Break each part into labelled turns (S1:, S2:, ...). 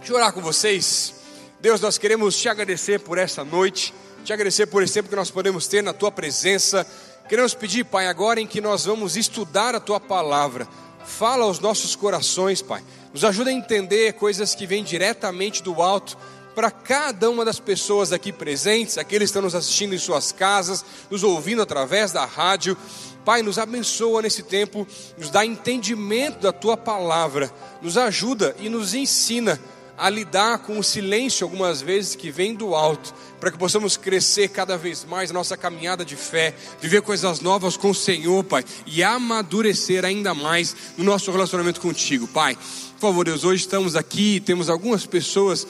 S1: Deixa eu orar com vocês. Deus, nós queremos te agradecer por essa noite, te agradecer por esse tempo que nós podemos ter na tua presença. Queremos pedir, Pai, agora em que nós vamos estudar a tua palavra, fala aos nossos corações, Pai. Nos ajuda a entender coisas que vêm diretamente do alto para cada uma das pessoas aqui presentes, aqueles que estão nos assistindo em suas casas, nos ouvindo através da rádio. Pai, nos abençoa nesse tempo, nos dá entendimento da tua palavra, nos ajuda e nos ensina a lidar com o silêncio algumas vezes que vem do alto, para que possamos crescer cada vez mais nossa caminhada de fé, viver coisas novas com o Senhor, Pai, e amadurecer ainda mais no nosso relacionamento contigo, Pai. Por favor, Deus, hoje estamos aqui, temos algumas pessoas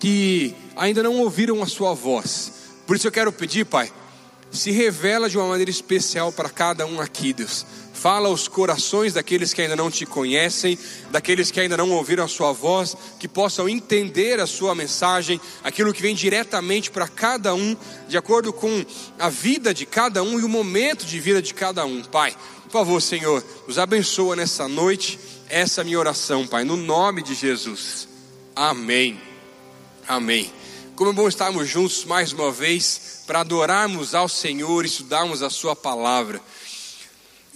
S1: que ainda não ouviram a sua voz. Por isso eu quero pedir, Pai, se revela de uma maneira especial para cada um aqui, Deus. Fala aos corações daqueles que ainda não te conhecem, daqueles que ainda não ouviram a sua voz, que possam entender a sua mensagem, aquilo que vem diretamente para cada um, de acordo com a vida de cada um e o momento de vida de cada um. Pai, por favor, Senhor, nos abençoa nessa noite. Essa é minha oração, Pai, no nome de Jesus. Amém. Amém. Como é bom estarmos juntos mais uma vez para adorarmos ao Senhor e estudarmos a Sua palavra.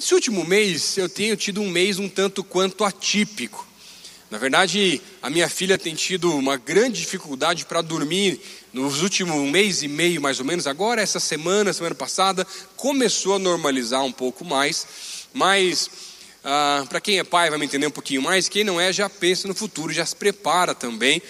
S1: Esse último mês eu tenho tido um mês um tanto quanto atípico. Na verdade, a minha filha tem tido uma grande dificuldade para dormir nos últimos um mês e meio, mais ou menos. Agora, essa semana, semana passada, começou a normalizar um pouco mais. Mas, ah, para quem é pai, vai me entender um pouquinho mais. Quem não é, já pensa no futuro, já se prepara também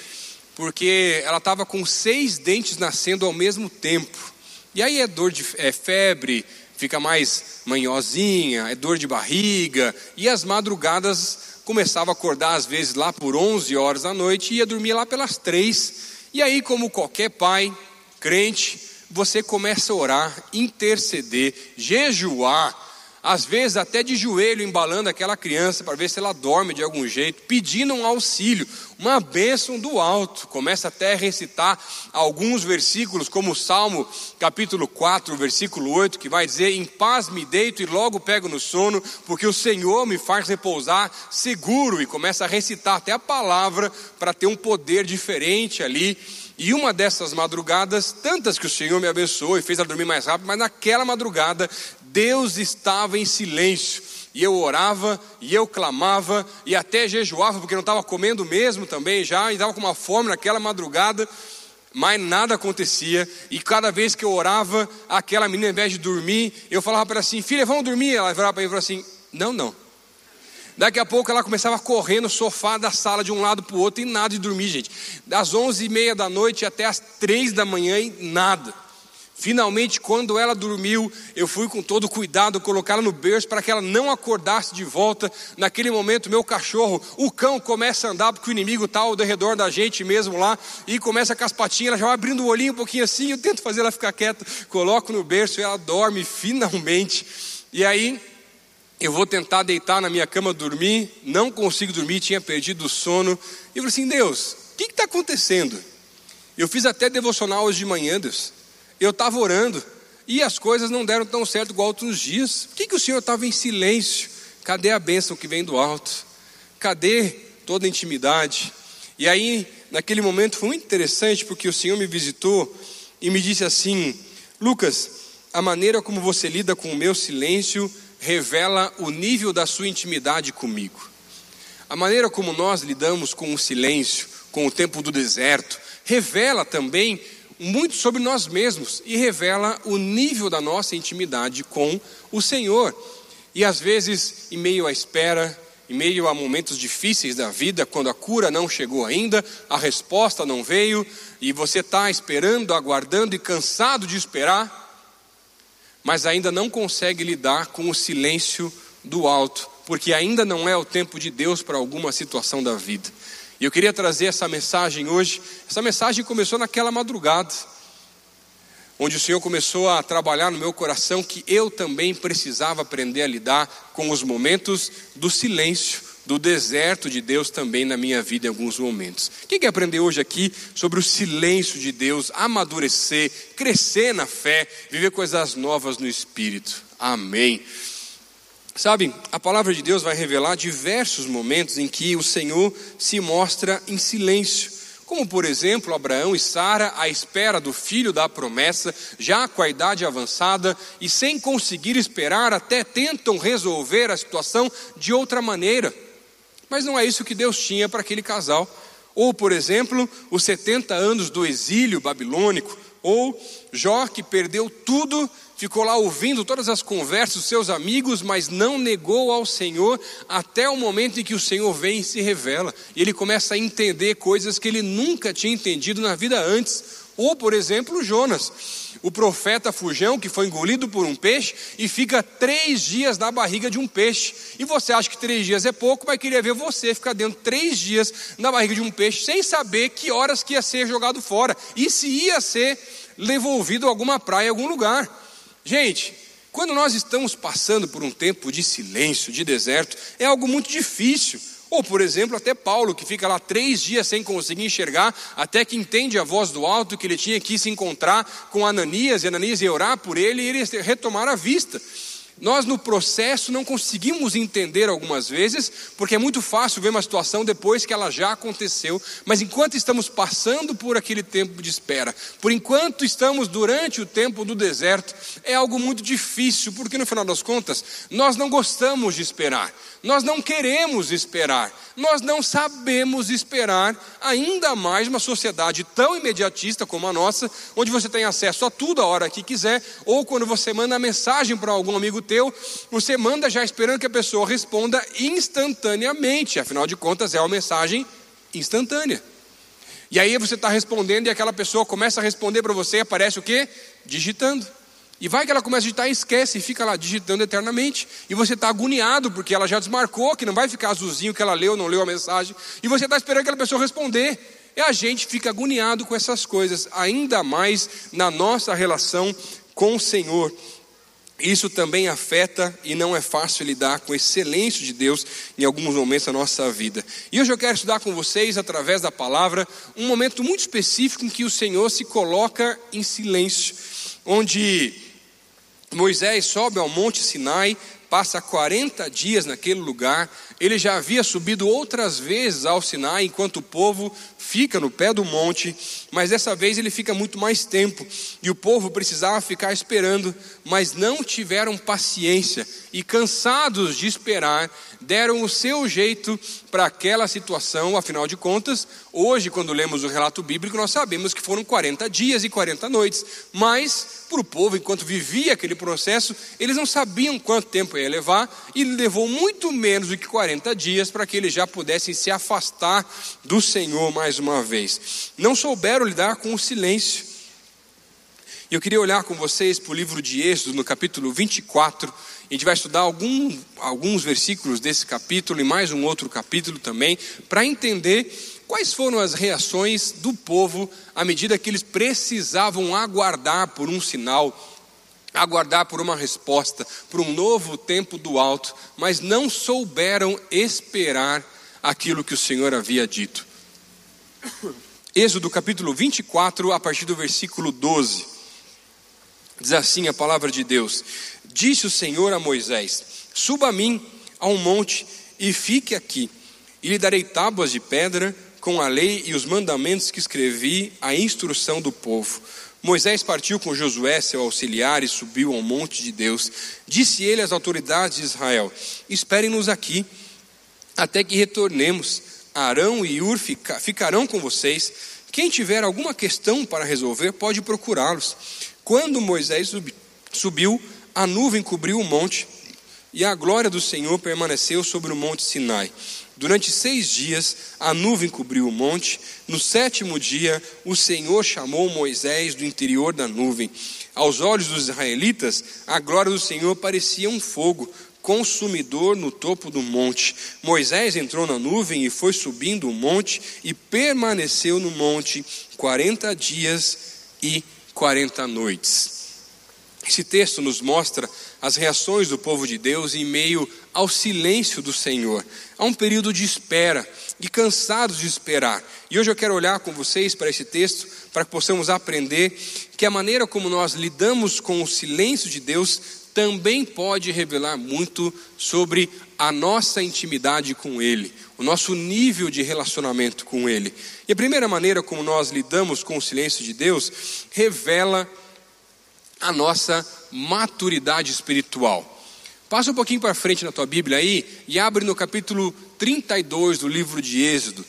S1: porque ela estava com seis dentes nascendo ao mesmo tempo. E aí é dor de é febre, fica mais manhosinha, é dor de barriga, e as madrugadas começava a acordar às vezes lá por 11 horas da noite e ia dormir lá pelas três. E aí, como qualquer pai crente, você começa a orar, interceder, jejuar, às vezes até de joelho embalando aquela criança para ver se ela dorme de algum jeito, pedindo um auxílio, uma bênção do alto. Começa até a recitar alguns versículos, como o Salmo capítulo 4, versículo 8, que vai dizer: Em paz me deito e logo pego no sono, porque o Senhor me faz repousar seguro. E começa a recitar até a palavra para ter um poder diferente ali. E uma dessas madrugadas, tantas que o Senhor me abençoou e fez ela dormir mais rápido, mas naquela madrugada Deus estava em silêncio. E eu orava, e eu clamava, e até jejuava, porque não estava comendo mesmo também já, e estava com uma fome naquela madrugada, mas nada acontecia. E cada vez que eu orava, aquela menina, ao invés de dormir, eu falava para ela assim: Filha, vamos dormir. Ela virava para mim e falava assim: Não, não. Daqui a pouco ela começava a correr no sofá da sala de um lado para o outro e nada de dormir, gente. Das onze e meia da noite até as três da manhã e nada. Finalmente, quando ela dormiu, eu fui com todo cuidado colocá-la no berço para que ela não acordasse de volta. Naquele momento, meu cachorro, o cão, começa a andar, porque o inimigo está ao redor da gente mesmo lá, e começa com as patinhas, ela já vai abrindo o olhinho um pouquinho assim, eu tento fazer ela ficar quieta, coloco no berço e ela dorme finalmente. E aí, eu vou tentar deitar na minha cama dormir, não consigo dormir, tinha perdido o sono. E eu falei assim: Deus, o que está acontecendo? Eu fiz até devocional hoje de manhã, Deus eu estava orando e as coisas não deram tão certo igual outros dias. Por que, que o Senhor estava em silêncio? Cadê a bênção que vem do alto? Cadê toda a intimidade? E aí, naquele momento foi muito interessante porque o Senhor me visitou e me disse assim: Lucas, a maneira como você lida com o meu silêncio revela o nível da sua intimidade comigo. A maneira como nós lidamos com o silêncio, com o tempo do deserto, revela também muito sobre nós mesmos e revela o nível da nossa intimidade com o Senhor. E às vezes, em meio à espera, em meio a momentos difíceis da vida, quando a cura não chegou ainda, a resposta não veio, e você está esperando, aguardando e cansado de esperar, mas ainda não consegue lidar com o silêncio do alto, porque ainda não é o tempo de Deus para alguma situação da vida. E eu queria trazer essa mensagem hoje. Essa mensagem começou naquela madrugada, onde o Senhor começou a trabalhar no meu coração que eu também precisava aprender a lidar com os momentos do silêncio, do deserto de Deus também na minha vida em alguns momentos. Quem quer aprender hoje aqui sobre o silêncio de Deus, amadurecer, crescer na fé, viver coisas novas no Espírito? Amém. Sabe, a palavra de Deus vai revelar diversos momentos em que o Senhor se mostra em silêncio. como por exemplo Abraão e Sara à espera do filho da promessa, já com a idade avançada e sem conseguir esperar, até tentam resolver a situação de outra maneira. Mas não é isso que Deus tinha para aquele casal. Ou, por exemplo, os 70 anos do exílio babilônico, ou Jó que perdeu tudo, ficou lá ouvindo todas as conversas dos seus amigos, mas não negou ao Senhor até o momento em que o Senhor vem e se revela. E ele começa a entender coisas que ele nunca tinha entendido na vida antes. Ou, por exemplo, Jonas, o profeta fujão que foi engolido por um peixe e fica três dias na barriga de um peixe. E você acha que três dias é pouco, mas queria ver você ficar dentro três dias na barriga de um peixe sem saber que horas que ia ser jogado fora e se ia ser devolvido a alguma praia, em algum lugar. Gente, quando nós estamos passando por um tempo de silêncio, de deserto, é algo muito difícil. Ou, por exemplo, até Paulo, que fica lá três dias sem conseguir enxergar, até que entende a voz do alto que ele tinha que se encontrar com Ananias, e Ananias ia orar por ele e ele retomar a vista. Nós, no processo, não conseguimos entender algumas vezes, porque é muito fácil ver uma situação depois que ela já aconteceu, mas enquanto estamos passando por aquele tempo de espera, por enquanto estamos durante o tempo do deserto, é algo muito difícil, porque no final das contas, nós não gostamos de esperar, nós não queremos esperar, nós não sabemos esperar, ainda mais uma sociedade tão imediatista como a nossa, onde você tem acesso a tudo a hora que quiser, ou quando você manda mensagem para algum amigo teu, você manda já esperando que a pessoa responda instantaneamente, afinal de contas é uma mensagem instantânea. E aí você está respondendo e aquela pessoa começa a responder para você, aparece o quê? Digitando. E vai que ela começa a digitar e esquece, e fica lá digitando eternamente. E você está agoniado, porque ela já desmarcou, que não vai ficar azulzinho que ela leu, não leu a mensagem. E você está esperando aquela pessoa responder. E a gente fica agoniado com essas coisas, ainda mais na nossa relação com o Senhor. Isso também afeta e não é fácil lidar com esse silêncio de Deus em alguns momentos da nossa vida. E hoje eu quero estudar com vocês, através da palavra, um momento muito específico em que o Senhor se coloca em silêncio, onde Moisés sobe ao Monte Sinai, passa 40 dias naquele lugar. Ele já havia subido outras vezes ao Sinai, enquanto o povo fica no pé do monte, mas dessa vez ele fica muito mais tempo. E o povo precisava ficar esperando, mas não tiveram paciência e, cansados de esperar, deram o seu jeito para aquela situação. Afinal de contas, hoje, quando lemos o relato bíblico, nós sabemos que foram 40 dias e 40 noites, mas para o povo, enquanto vivia aquele processo, eles não sabiam quanto tempo ia levar, e levou muito menos do que 40 dias para que eles já pudessem se afastar do Senhor mais uma vez. Não souberam lidar com o silêncio. E eu queria olhar com vocês para o livro de Êxodo, no capítulo 24. A gente vai estudar algum, alguns versículos desse capítulo e mais um outro capítulo também, para entender quais foram as reações do povo à medida que eles precisavam aguardar por um sinal, aguardar por uma resposta, por um novo tempo do alto, mas não souberam esperar aquilo que o Senhor havia dito. Êxodo capítulo 24, a partir do versículo 12. Diz assim a palavra de Deus: Disse o Senhor a Moisés: Suba a mim a um monte e fique aqui, e lhe darei tábuas de pedra com a lei e os mandamentos que escrevi, a instrução do povo. Moisés partiu com Josué, seu auxiliar, e subiu ao monte de Deus. Disse ele às autoridades de Israel: Esperem-nos aqui, até que retornemos. Arão e Ur ficarão com vocês. Quem tiver alguma questão para resolver, pode procurá-los. Quando Moisés subiu, a nuvem cobriu o monte e a glória do Senhor permaneceu sobre o monte Sinai. Durante seis dias a nuvem cobriu o monte. No sétimo dia, o Senhor chamou Moisés do interior da nuvem. Aos olhos dos israelitas, a glória do Senhor parecia um fogo consumidor no topo do monte. Moisés entrou na nuvem e foi subindo o monte e permaneceu no monte quarenta dias e quarenta noites. Esse texto nos mostra as reações do povo de Deus em meio ao silêncio do Senhor, a um período de espera e cansados de esperar. E hoje eu quero olhar com vocês para esse texto para que possamos aprender que a maneira como nós lidamos com o silêncio de Deus também pode revelar muito sobre a nossa intimidade com Ele, o nosso nível de relacionamento com Ele. E a primeira maneira como nós lidamos com o silêncio de Deus revela a nossa maturidade espiritual. Passa um pouquinho para frente na tua Bíblia aí e abre no capítulo 32 do livro de Êxodo.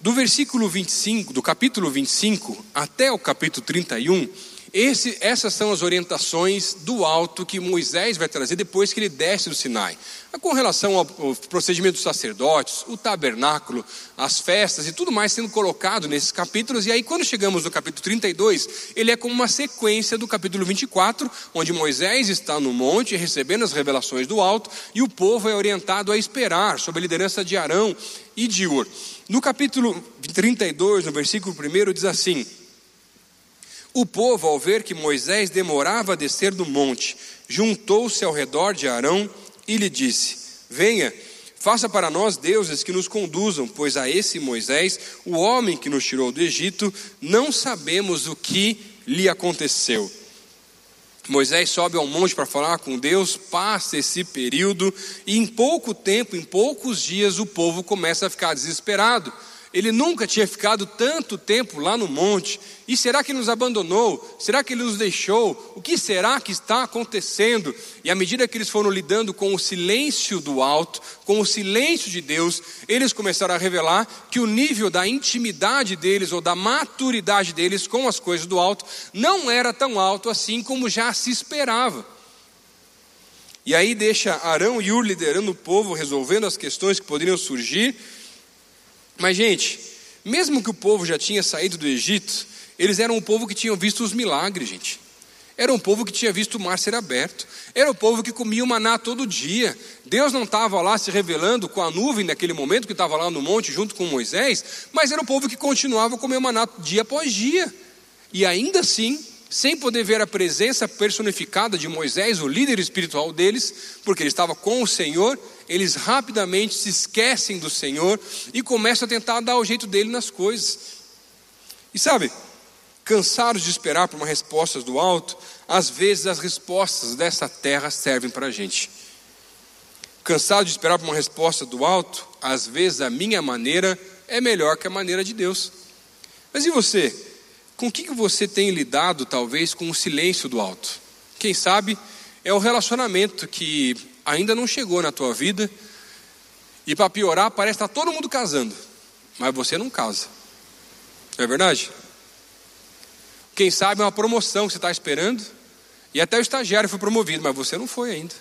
S1: Do versículo 25, do capítulo 25 até o capítulo 31, esse, essas são as orientações do alto que Moisés vai trazer depois que ele desce do Sinai. Com relação ao, procedimento dos sacerdotes, o tabernáculo, as festas e tudo mais sendo colocado nesses capítulos. E aí, quando chegamos no capítulo 32, ele é como uma sequência do capítulo 24, onde Moisés está no monte recebendo as revelações do alto e o povo é orientado a esperar sob a liderança de Arão e de Ur. No capítulo 32, no versículo 1, diz assim. O povo, ao ver que Moisés demorava a descer do monte, juntou-se ao redor de Arão e lhe disse: Venha, faça para nós deuses que nos conduzam, pois a esse Moisés, o homem que nos tirou do Egito, não sabemos o que lhe aconteceu. Moisés sobe ao monte para falar com Deus, passa esse período, e em pouco tempo, em poucos dias, o povo começa a ficar desesperado ele nunca tinha ficado tanto tempo lá no monte. E será que nos abandonou? Será que ele nos deixou? O que será que está acontecendo? E à medida que eles foram lidando com o silêncio do alto, com o silêncio de Deus, eles começaram a revelar que o nível da intimidade deles ou da maturidade deles com as coisas do alto não era tão alto assim como já se esperava. E aí deixa Arão e Ur liderando o povo, resolvendo as questões que poderiam surgir. Mas, gente, mesmo que o povo já tinha saído do Egito, eles eram um povo que tinham visto os milagres, gente. Era um povo que tinha visto o mar ser aberto. Era o povo que comia o maná todo dia. Deus não estava lá se revelando com a nuvem naquele momento, que estava lá no monte junto com Moisés, mas era o povo que continuava a comer o maná dia após dia. E ainda assim, sem poder ver a presença personificada de Moisés, o líder espiritual deles, porque ele estava com o Senhor, eles rapidamente se esquecem do Senhor e começam a tentar dar o jeito dele nas coisas. E sabe, cansados de esperar por uma resposta do alto, às vezes as respostas dessa terra servem para a gente. Cansado de esperar por uma resposta do alto, às vezes a minha maneira é melhor que a maneira de Deus. Mas e você? Com o que você tem lidado, talvez, com o silêncio do alto? Quem sabe é o relacionamento que ainda não chegou na tua vida, e para piorar, parece que está todo mundo casando, mas você não casa. Não é verdade? Quem sabe é uma promoção que você está esperando, e até o estagiário foi promovido, mas você não foi ainda.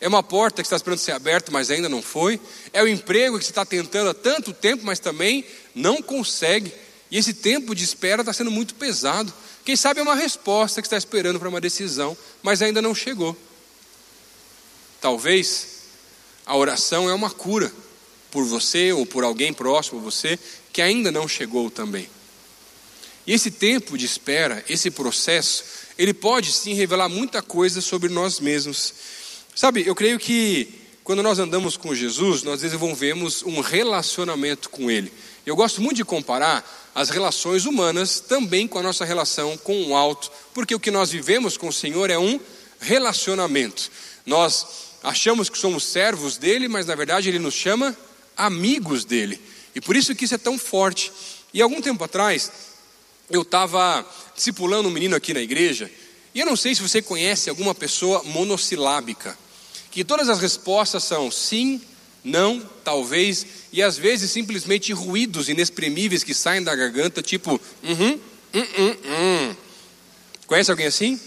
S1: É uma porta que está esperando ser aberta, mas ainda não foi. É o emprego que você está tentando há tanto tempo, mas também não consegue. E esse tempo de espera está sendo muito pesado. Quem sabe é uma resposta que está esperando para uma decisão, mas ainda não chegou. Talvez a oração é uma cura por você ou por alguém próximo a você que ainda não chegou também. E esse tempo de espera, esse processo, ele pode sim revelar muita coisa sobre nós mesmos. Sabe, eu creio que quando nós andamos com Jesus, nós desenvolvemos um relacionamento com Ele. Eu gosto muito de comparar as relações humanas também com a nossa relação com o alto, porque o que nós vivemos com o Senhor é um relacionamento. Nós achamos que somos servos dele, mas na verdade ele nos chama amigos dele. E por isso que isso é tão forte. E algum tempo atrás, eu estava discipulando um menino aqui na igreja, e eu não sei se você conhece alguma pessoa monossilábica, que todas as respostas são sim, não, talvez, e às vezes simplesmente ruídos inexprimíveis que saem da garganta, tipo, uhum, hum, hum, hum. Conhece alguém assim?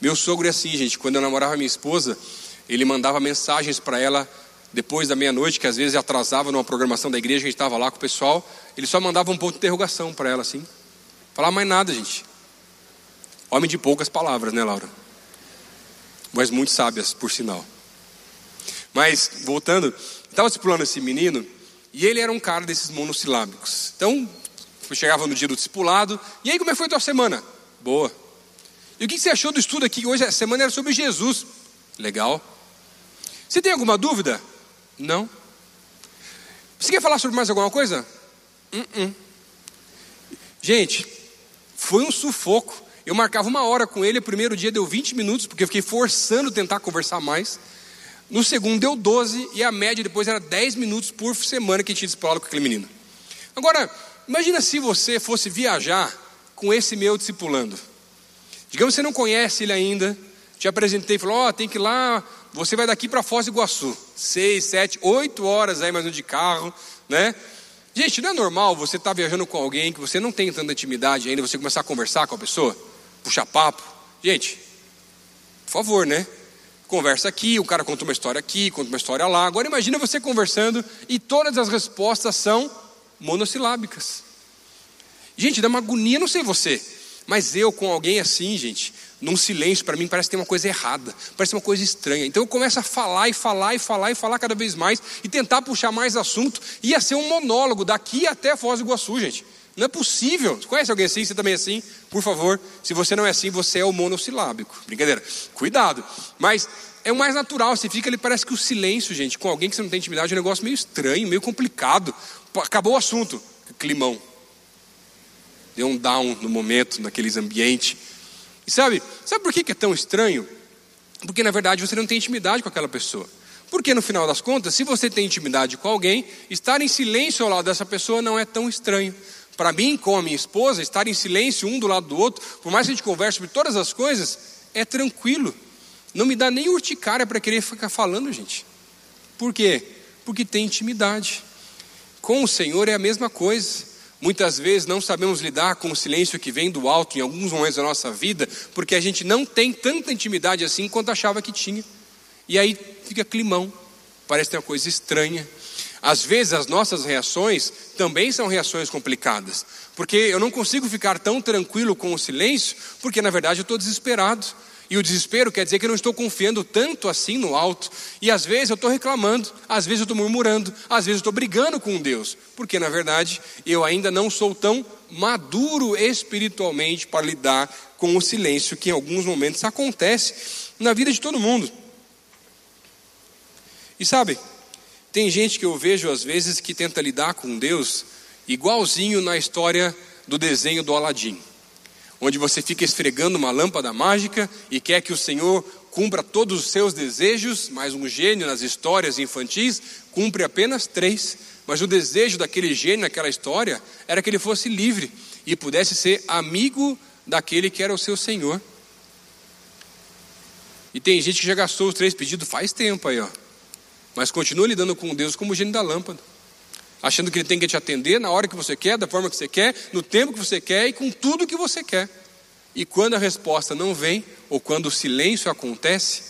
S1: Meu sogro é assim, gente. Quando eu namorava minha esposa, ele mandava mensagens para ela depois da meia-noite, que às vezes atrasava numa programação da igreja, a gente estava lá com o pessoal. Ele só mandava um ponto de interrogação para ela, assim. Falava mais nada, gente. Homem de poucas palavras, né, Laura? Mas muito sábias, por sinal. Mas, voltando, estava discipulando esse menino, e ele era um cara desses monossilábicos. Então, chegava no dia do discipulado, e aí como é que foi a tua semana? Boa. E o que você achou do estudo aqui? Hoje a semana era sobre Jesus. Legal. Você tem alguma dúvida? Não. Você quer falar sobre mais alguma coisa? Uh -uh. Gente, foi um sufoco. Eu marcava uma hora com ele, o primeiro dia deu 20 minutos, porque eu fiquei forçando tentar conversar mais. No segundo deu 12 e a média depois era 10 minutos por semana que tinha discipulado com aquele menino. Agora, imagina se você fosse viajar com esse meu discipulando. Digamos que você não conhece ele ainda, te apresentei e falou: Ó, oh, tem que ir lá, você vai daqui para Foz do Iguaçu, seis, sete, oito horas aí mais um de carro, né? Gente, não é normal você estar tá viajando com alguém que você não tem tanta intimidade ainda, você começar a conversar com a pessoa, puxar papo. Gente, por favor, né? Conversa aqui, o cara conta uma história aqui, conta uma história lá. Agora imagina você conversando e todas as respostas são monossilábicas. Gente, dá uma agonia, não sei você, mas eu com alguém assim, gente, num silêncio, para mim parece que tem uma coisa errada, parece uma coisa estranha. Então eu começo a falar e falar e falar e falar cada vez mais e tentar puxar mais assunto. Ia ser um monólogo daqui até Foz do Iguaçu, gente. Não é possível. Você conhece alguém assim? Você também é assim? Por favor, se você não é assim, você é o monossilábico. Brincadeira. Cuidado. Mas é o mais natural. Você fica ali, parece que o silêncio, gente, com alguém que você não tem intimidade, é um negócio meio estranho, meio complicado. Acabou o assunto. Climão. Deu um down no momento, naqueles ambientes. E sabe, sabe por que é tão estranho? Porque na verdade você não tem intimidade com aquela pessoa. Porque no final das contas, se você tem intimidade com alguém, estar em silêncio ao lado dessa pessoa não é tão estranho. Para mim, com a minha esposa, estar em silêncio um do lado do outro, por mais que a gente converse sobre todas as coisas, é tranquilo. Não me dá nem urticária para querer ficar falando, gente. Por quê? Porque tem intimidade. Com o Senhor é a mesma coisa. Muitas vezes não sabemos lidar com o silêncio que vem do alto em alguns momentos da nossa vida, porque a gente não tem tanta intimidade assim quanto achava que tinha. E aí fica climão, parece ter uma coisa estranha. Às vezes as nossas reações também são reações complicadas, porque eu não consigo ficar tão tranquilo com o silêncio, porque na verdade eu estou desesperado. E o desespero quer dizer que eu não estou confiando tanto assim no alto. E às vezes eu estou reclamando, às vezes eu estou murmurando, às vezes eu estou brigando com Deus. Porque na verdade eu ainda não sou tão maduro espiritualmente para lidar com o silêncio que em alguns momentos acontece na vida de todo mundo. E sabe, tem gente que eu vejo às vezes que tenta lidar com Deus igualzinho na história do desenho do Aladim onde você fica esfregando uma lâmpada mágica e quer que o Senhor cumpra todos os seus desejos, mas um gênio nas histórias infantis cumpre apenas três. Mas o desejo daquele gênio naquela história era que ele fosse livre e pudesse ser amigo daquele que era o seu Senhor. E tem gente que já gastou os três pedidos faz tempo aí, ó. Mas continua lidando com Deus como o gênio da lâmpada achando que ele tem que te atender na hora que você quer, da forma que você quer, no tempo que você quer e com tudo que você quer. E quando a resposta não vem, ou quando o silêncio acontece,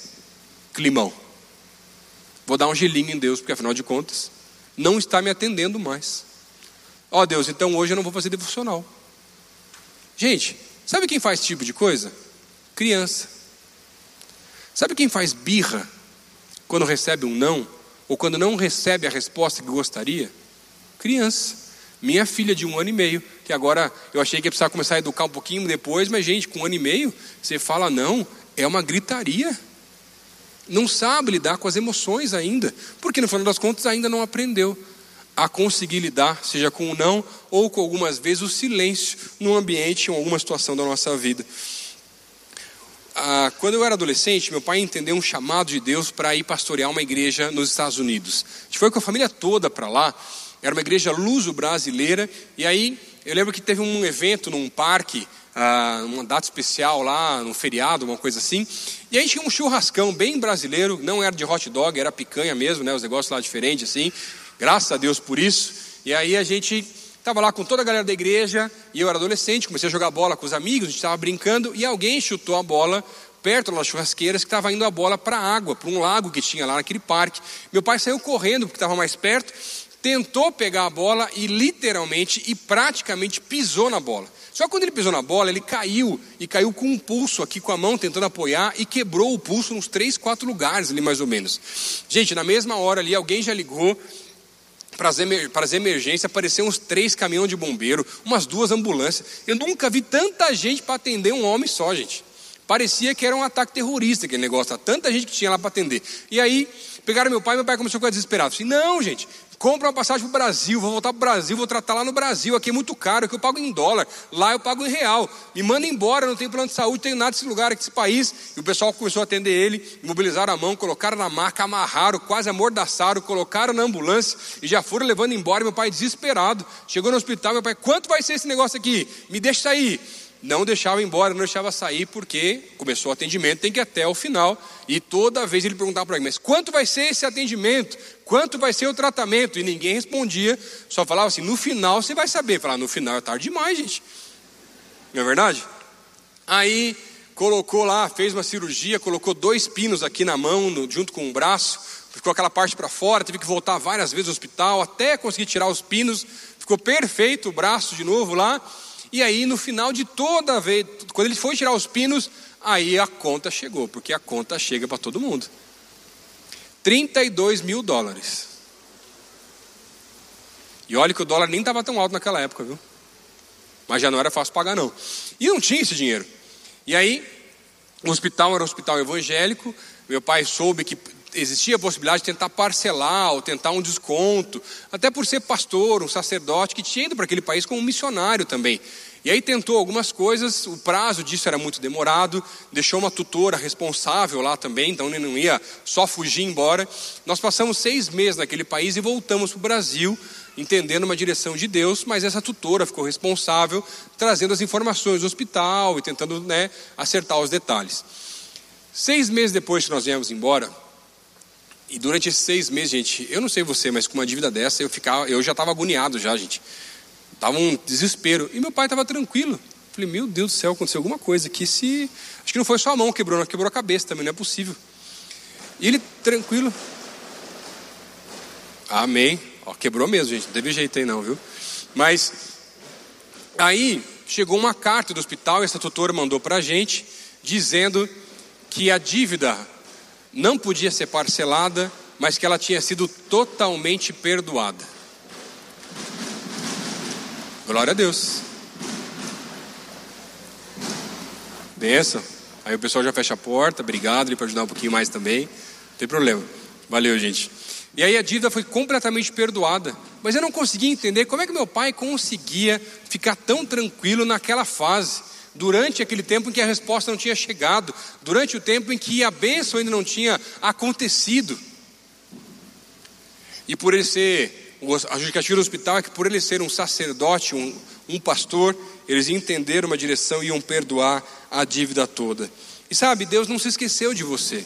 S1: climão. Vou dar um gelinho em Deus, porque afinal de contas, não está me atendendo mais. Ó oh, Deus, então hoje eu não vou fazer devocional. Gente, sabe quem faz esse tipo de coisa? Criança. Sabe quem faz birra quando recebe um não? Ou quando não recebe a resposta que gostaria? Criança. Minha filha de um ano e meio, que agora eu achei que ia precisar começar a educar um pouquinho depois, mas gente, com um ano e meio, você fala não, é uma gritaria. Não sabe lidar com as emoções ainda, porque no final das contas ainda não aprendeu a conseguir lidar, seja com o não ou com algumas vezes o silêncio no ambiente, em alguma situação da nossa vida. Ah, quando eu era adolescente, meu pai entendeu um chamado de Deus para ir pastorear uma igreja nos Estados Unidos. A gente foi com a família toda para lá era uma igreja luso-brasileira. E aí eu lembro que teve um evento num parque, uh, uma data especial lá, num feriado, uma coisa assim. E aí tinha um churrascão bem brasileiro, não era de hot dog, era picanha mesmo, né? Os negócios lá diferentes assim. Graças a Deus por isso. E aí a gente estava lá com toda a galera da igreja, e eu era adolescente, comecei a jogar bola com os amigos, a gente estava brincando, e alguém chutou a bola perto das churrasqueiras que estava indo a bola para a água, para um lago que tinha lá naquele parque. Meu pai saiu correndo porque estava mais perto tentou pegar a bola e literalmente e praticamente pisou na bola. Só quando ele pisou na bola, ele caiu e caiu com um pulso aqui com a mão tentando apoiar e quebrou o pulso nos três, quatro lugares ali mais ou menos. Gente, na mesma hora ali alguém já ligou para as, emer emergências, apareceram uns três caminhões de bombeiro, umas duas ambulâncias. Eu nunca vi tanta gente para atender um homem só, gente. Parecia que era um ataque terrorista aquele negócio, tanta gente que tinha lá para atender. E aí Pegaram meu pai, meu pai começou a ficar desesperado. Assim, não, gente, compra uma passagem para o Brasil, vou voltar para o Brasil, vou tratar lá no Brasil, aqui é muito caro, aqui eu pago em dólar, lá eu pago em real. Me manda embora, não tenho plano de saúde, tenho nada desse lugar, desse país. E o pessoal começou a atender ele, mobilizaram a mão, colocaram na maca, amarraram, quase amordaçaram, colocaram na ambulância e já foram levando embora. Meu pai desesperado, chegou no hospital, meu pai, quanto vai ser esse negócio aqui? Me deixa sair não deixava embora, não deixava sair, porque começou o atendimento, tem que ir até o final. E toda vez ele perguntava para mim, mas quanto vai ser esse atendimento? Quanto vai ser o tratamento? E ninguém respondia, só falava assim, no final você vai saber. Falava, no final é tarde demais, gente. Não é verdade? Aí colocou lá, fez uma cirurgia, colocou dois pinos aqui na mão, no, junto com o braço, ficou aquela parte para fora, teve que voltar várias vezes ao hospital, até conseguir tirar os pinos, ficou perfeito o braço de novo lá. E aí, no final de toda vez, quando ele foi tirar os pinos, aí a conta chegou, porque a conta chega para todo mundo. 32 mil dólares. E olha que o dólar nem estava tão alto naquela época, viu? Mas já não era fácil pagar, não. E não tinha esse dinheiro. E aí, o hospital era um hospital evangélico. Meu pai soube que existia a possibilidade de tentar parcelar ou tentar um desconto, até por ser pastor, um sacerdote que tinha ido para aquele país como missionário também. E aí tentou algumas coisas, o prazo disso era muito demorado, deixou uma tutora responsável lá também, então ele não ia só fugir embora. Nós passamos seis meses naquele país e voltamos para o Brasil, entendendo uma direção de Deus, mas essa tutora ficou responsável, trazendo as informações do hospital e tentando né, acertar os detalhes. Seis meses depois que nós viemos embora, e durante esses seis meses, gente, eu não sei você, mas com uma dívida dessa, eu, ficava, eu já estava agoniado já, gente. Tava um desespero. E meu pai estava tranquilo. Falei, meu Deus do céu, aconteceu alguma coisa aqui. Se... Acho que não foi só a mão que quebrou, não quebrou a cabeça também, não é possível. E ele tranquilo. Amém. Ó, quebrou mesmo, gente. Não teve jeito aí não, viu? Mas aí chegou uma carta do hospital, essa tutora mandou para a gente, dizendo que a dívida não podia ser parcelada, mas que ela tinha sido totalmente perdoada. Glória a Deus. Benção. Aí o pessoal já fecha a porta, obrigado, ele pode ajudar um pouquinho mais também. Não tem problema. Valeu, gente. E aí a dívida foi completamente perdoada. Mas eu não conseguia entender como é que meu pai conseguia ficar tão tranquilo naquela fase durante aquele tempo em que a resposta não tinha chegado, durante o tempo em que a bênção ainda não tinha acontecido. E por ele ser, a judicatura do hospital é que por ele ser um sacerdote, um, um pastor, eles entenderam uma direção e iam perdoar a dívida toda. E sabe, Deus não se esqueceu de você.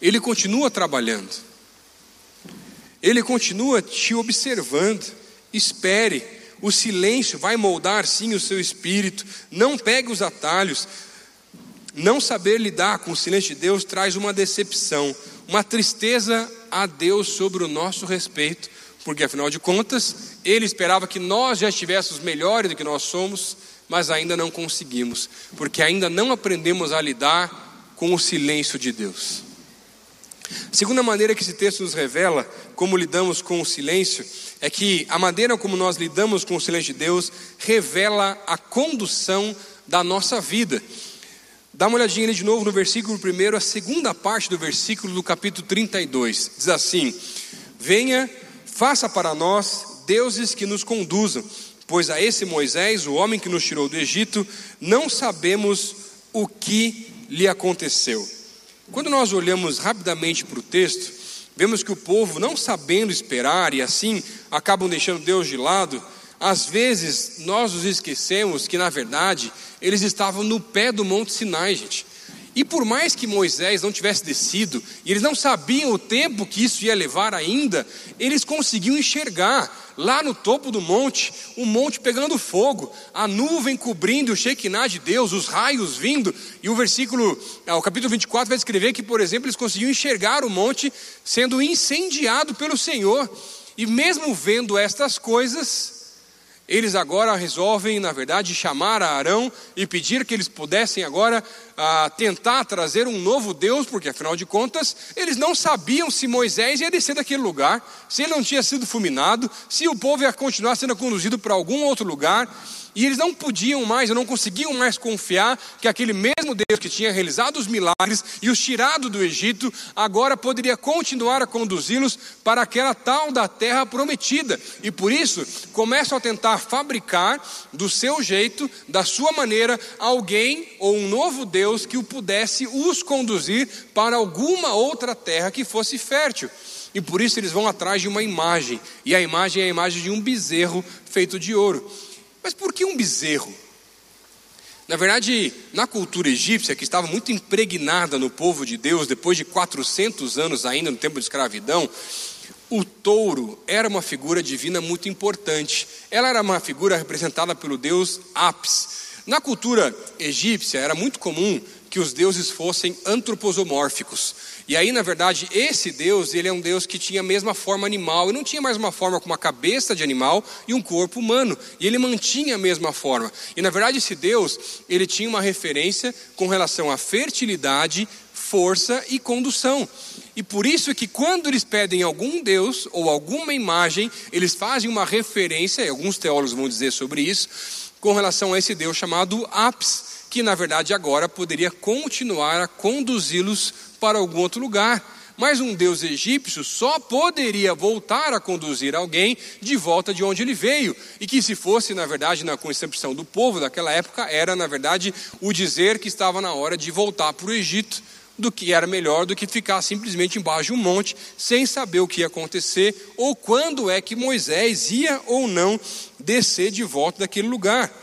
S1: Ele continua trabalhando. Ele continua te observando. Espere o silêncio vai moldar sim o seu espírito. Não pegue os atalhos. Não saber lidar com o silêncio de Deus traz uma decepção, uma tristeza a Deus sobre o nosso respeito, porque afinal de contas, Ele esperava que nós já estivéssemos melhores do que nós somos, mas ainda não conseguimos, porque ainda não aprendemos a lidar com o silêncio de Deus. Segunda maneira que esse texto nos revela como lidamos com o silêncio é que a maneira como nós lidamos com o silêncio de Deus revela a condução da nossa vida. Dá uma olhadinha ali de novo no versículo primeiro, a segunda parte do versículo do capítulo 32. Diz assim: Venha, faça para nós deuses que nos conduzam, pois a esse Moisés, o homem que nos tirou do Egito, não sabemos o que lhe aconteceu. Quando nós olhamos rapidamente para o texto, Vemos que o povo, não sabendo esperar e assim acabam deixando Deus de lado, às vezes nós nos esquecemos que, na verdade, eles estavam no pé do Monte Sinai, gente. E por mais que Moisés não tivesse descido, e eles não sabiam o tempo que isso ia levar ainda, eles conseguiam enxergar lá no topo do monte, o monte pegando fogo, a nuvem cobrindo o Shekinah de Deus, os raios vindo, e o versículo, ah, o capítulo 24 vai descrever que, por exemplo, eles conseguiam enxergar o monte sendo incendiado pelo Senhor, e mesmo vendo estas coisas, eles agora resolvem, na verdade, chamar a Arão e pedir que eles pudessem agora ah, tentar trazer um novo Deus, porque afinal de contas, eles não sabiam se Moisés ia descer daquele lugar, se ele não tinha sido fulminado, se o povo ia continuar sendo conduzido para algum outro lugar. E eles não podiam mais, não conseguiam mais confiar que aquele mesmo Deus que tinha realizado os milagres e os tirado do Egito, agora poderia continuar a conduzi-los para aquela tal da terra prometida. E por isso começam a tentar fabricar do seu jeito, da sua maneira, alguém ou um novo Deus que o pudesse os conduzir para alguma outra terra que fosse fértil. E por isso eles vão atrás de uma imagem, e a imagem é a imagem de um bezerro feito de ouro. Mas por que um bezerro? Na verdade, na cultura egípcia, que estava muito impregnada no povo de Deus, depois de 400 anos ainda no tempo de escravidão, o touro era uma figura divina muito importante. Ela era uma figura representada pelo deus Apis. Na cultura egípcia, era muito comum que os deuses fossem antroposomórficos. E aí, na verdade, esse Deus, ele é um Deus que tinha a mesma forma animal, e não tinha mais uma forma com uma cabeça de animal e um corpo humano, e ele mantinha a mesma forma. E na verdade, esse Deus, ele tinha uma referência com relação à fertilidade, força e condução. E por isso que quando eles pedem algum Deus ou alguma imagem, eles fazem uma referência, e alguns teólogos vão dizer sobre isso, com relação a esse Deus chamado Apis, que na verdade agora poderia continuar a conduzi-los para algum outro lugar. Mas um deus egípcio só poderia voltar a conduzir alguém de volta de onde ele veio. E que, se fosse, na verdade, na concepção do povo daquela época, era, na verdade, o dizer que estava na hora de voltar para o Egito, do que era melhor do que ficar simplesmente embaixo de um monte, sem saber o que ia acontecer, ou quando é que Moisés ia ou não descer de volta daquele lugar.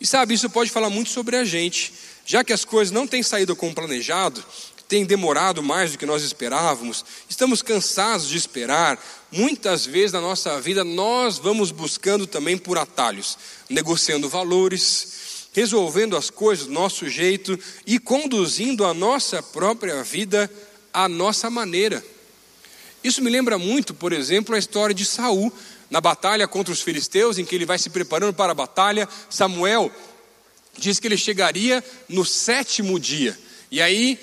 S1: E sabe, isso pode falar muito sobre a gente. Já que as coisas não têm saído como planejado, têm demorado mais do que nós esperávamos, estamos cansados de esperar. Muitas vezes na nossa vida nós vamos buscando também por atalhos, negociando valores, resolvendo as coisas do nosso jeito e conduzindo a nossa própria vida à nossa maneira. Isso me lembra muito, por exemplo, a história de Saul na batalha contra os filisteus, em que ele vai se preparando para a batalha. Samuel diz que ele chegaria no sétimo dia. E aí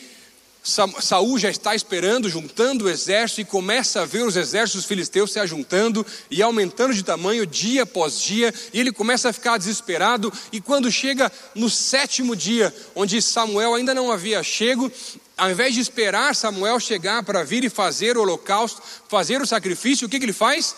S1: Saul já está esperando, juntando o exército, e começa a ver os exércitos filisteus se ajuntando e aumentando de tamanho dia após dia, e ele começa a ficar desesperado. E quando chega no sétimo dia, onde Samuel ainda não havia chego, ao invés de esperar Samuel chegar para vir e fazer o holocausto, fazer o sacrifício, o que, que ele faz?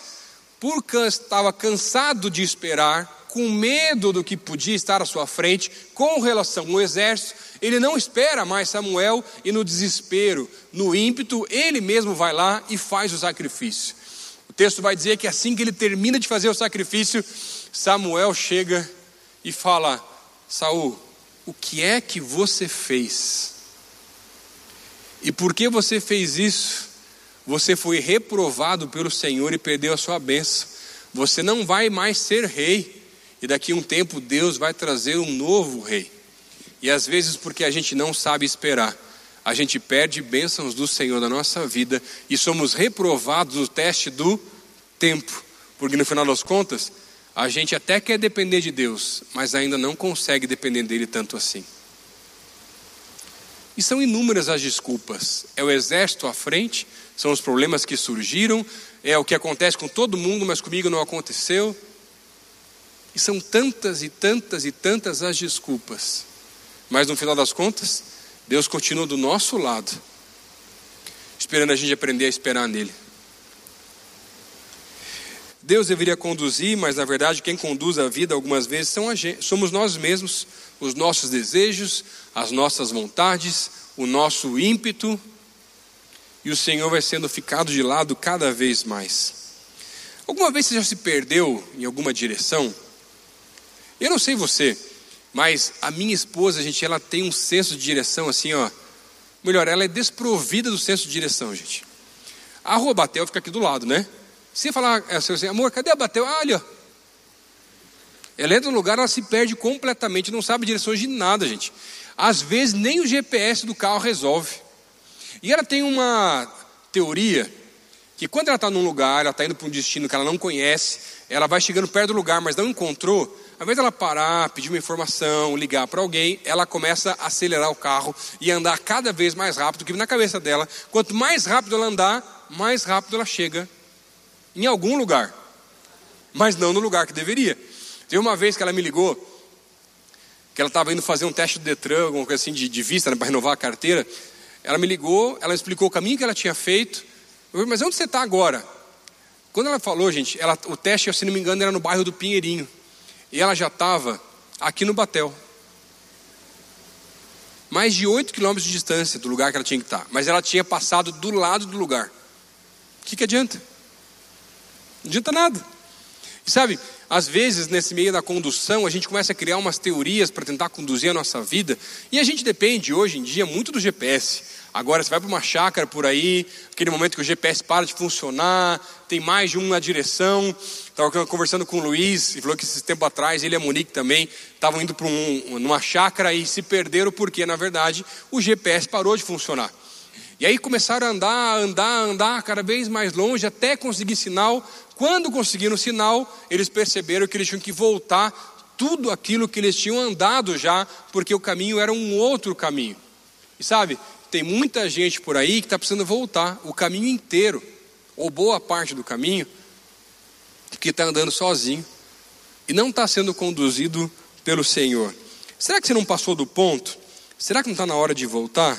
S1: Porque estava cansado de esperar, com medo do que podia estar à sua frente, com relação ao exército, ele não espera mais Samuel e no desespero, no ímpeto, ele mesmo vai lá e faz o sacrifício. O texto vai dizer que assim que ele termina de fazer o sacrifício, Samuel chega e fala: Saul, o que é que você fez? E por que você fez isso? Você foi reprovado pelo Senhor e perdeu a sua bênção. Você não vai mais ser rei. E daqui a um tempo Deus vai trazer um novo rei. E às vezes, porque a gente não sabe esperar, a gente perde bênçãos do Senhor na nossa vida e somos reprovados no teste do tempo. Porque no final das contas, a gente até quer depender de Deus, mas ainda não consegue depender dele tanto assim. E são inúmeras as desculpas. É o exército à frente, são os problemas que surgiram, é o que acontece com todo mundo, mas comigo não aconteceu. E são tantas e tantas e tantas as desculpas. Mas no final das contas, Deus continua do nosso lado, esperando a gente aprender a esperar nele. Deus deveria conduzir, mas na verdade quem conduz a vida algumas vezes gente, somos nós mesmos, os nossos desejos, as nossas vontades, o nosso ímpeto, e o Senhor vai sendo ficado de lado cada vez mais. Alguma vez você já se perdeu em alguma direção? Eu não sei você, mas a minha esposa, gente, ela tem um senso de direção assim, ó. Melhor, ela é desprovida do senso de direção, gente. A rua Batel fica aqui do lado, né? Se falar assim, amor, cadê a Batel? Ah, olha. Ela entra no lugar, ela se perde completamente, não sabe direções de nada, gente. Às vezes nem o GPS do carro resolve. E ela tem uma teoria que quando ela está num lugar, ela está indo para um destino que ela não conhece, ela vai chegando perto do lugar, mas não encontrou, ao invés dela parar, pedir uma informação, ligar para alguém, ela começa a acelerar o carro e andar cada vez mais rápido, que na cabeça dela, quanto mais rápido ela andar, mais rápido ela chega em algum lugar, mas não no lugar que deveria. Teve uma vez que ela me ligou, que ela estava indo fazer um teste do Detran, alguma coisa assim de, de vista, né, para renovar a carteira. Ela me ligou, ela explicou o caminho que ela tinha feito. Eu falei, mas onde você está agora? Quando ela falou, gente, ela, o teste, se não me engano, era no bairro do Pinheirinho. E ela já estava aqui no Batel. Mais de 8 quilômetros de distância do lugar que ela tinha que estar. Mas ela tinha passado do lado do lugar. O que, que adianta? Não adianta nada. E sabe, às vezes, nesse meio da condução, a gente começa a criar umas teorias para tentar conduzir a nossa vida, e a gente depende hoje em dia muito do GPS. Agora você vai para uma chácara por aí, aquele momento que o GPS para de funcionar, tem mais de um na direção. Estava conversando com o Luiz, e falou que esse tempo atrás, ele e a Monique também, estavam indo para um, numa chácara e se perderam porque, na verdade, o GPS parou de funcionar. E aí começaram a andar, andar, andar cada vez mais longe até conseguir sinal. Quando conseguiram sinal, eles perceberam que eles tinham que voltar tudo aquilo que eles tinham andado já, porque o caminho era um outro caminho. E sabe, tem muita gente por aí que está precisando voltar o caminho inteiro, ou boa parte do caminho, que está andando sozinho e não está sendo conduzido pelo Senhor. Será que você não passou do ponto? Será que não está na hora de voltar?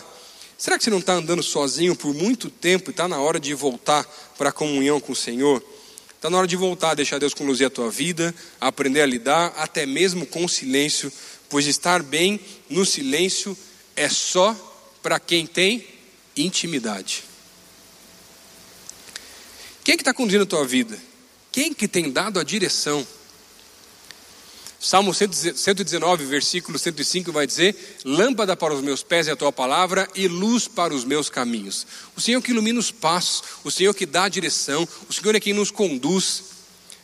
S1: Será que você não está andando sozinho por muito tempo e está na hora de voltar para a comunhão com o Senhor? Está na hora de voltar, deixar Deus conduzir a tua vida, aprender a lidar até mesmo com o silêncio, pois estar bem no silêncio é só para quem tem intimidade. Quem é que está conduzindo a tua vida? Quem que tem dado a direção? Salmo 119, versículo 105 vai dizer: Lâmpada para os meus pés é a tua palavra e luz para os meus caminhos. O Senhor que ilumina os passos, o Senhor que dá a direção, o Senhor é quem nos conduz.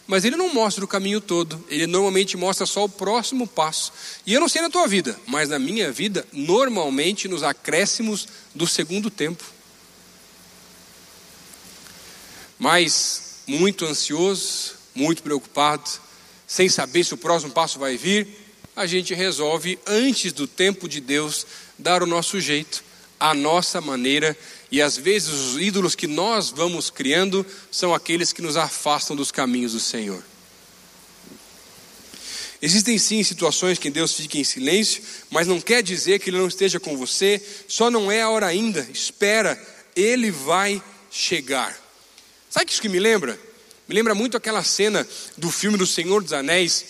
S1: Mas Ele não mostra o caminho todo, Ele normalmente mostra só o próximo passo. E eu não sei na tua vida, mas na minha vida, normalmente nos acréscimos do segundo tempo. Mas muito ansioso, muito preocupado, sem saber se o próximo passo vai vir, a gente resolve, antes do tempo de Deus, dar o nosso jeito, a nossa maneira, e às vezes os ídolos que nós vamos criando são aqueles que nos afastam dos caminhos do Senhor. Existem sim situações que Deus fica em silêncio, mas não quer dizer que Ele não esteja com você, só não é a hora ainda, espera, Ele vai chegar. Sabe isso que me lembra? Me lembra muito aquela cena do filme do Senhor dos Anéis,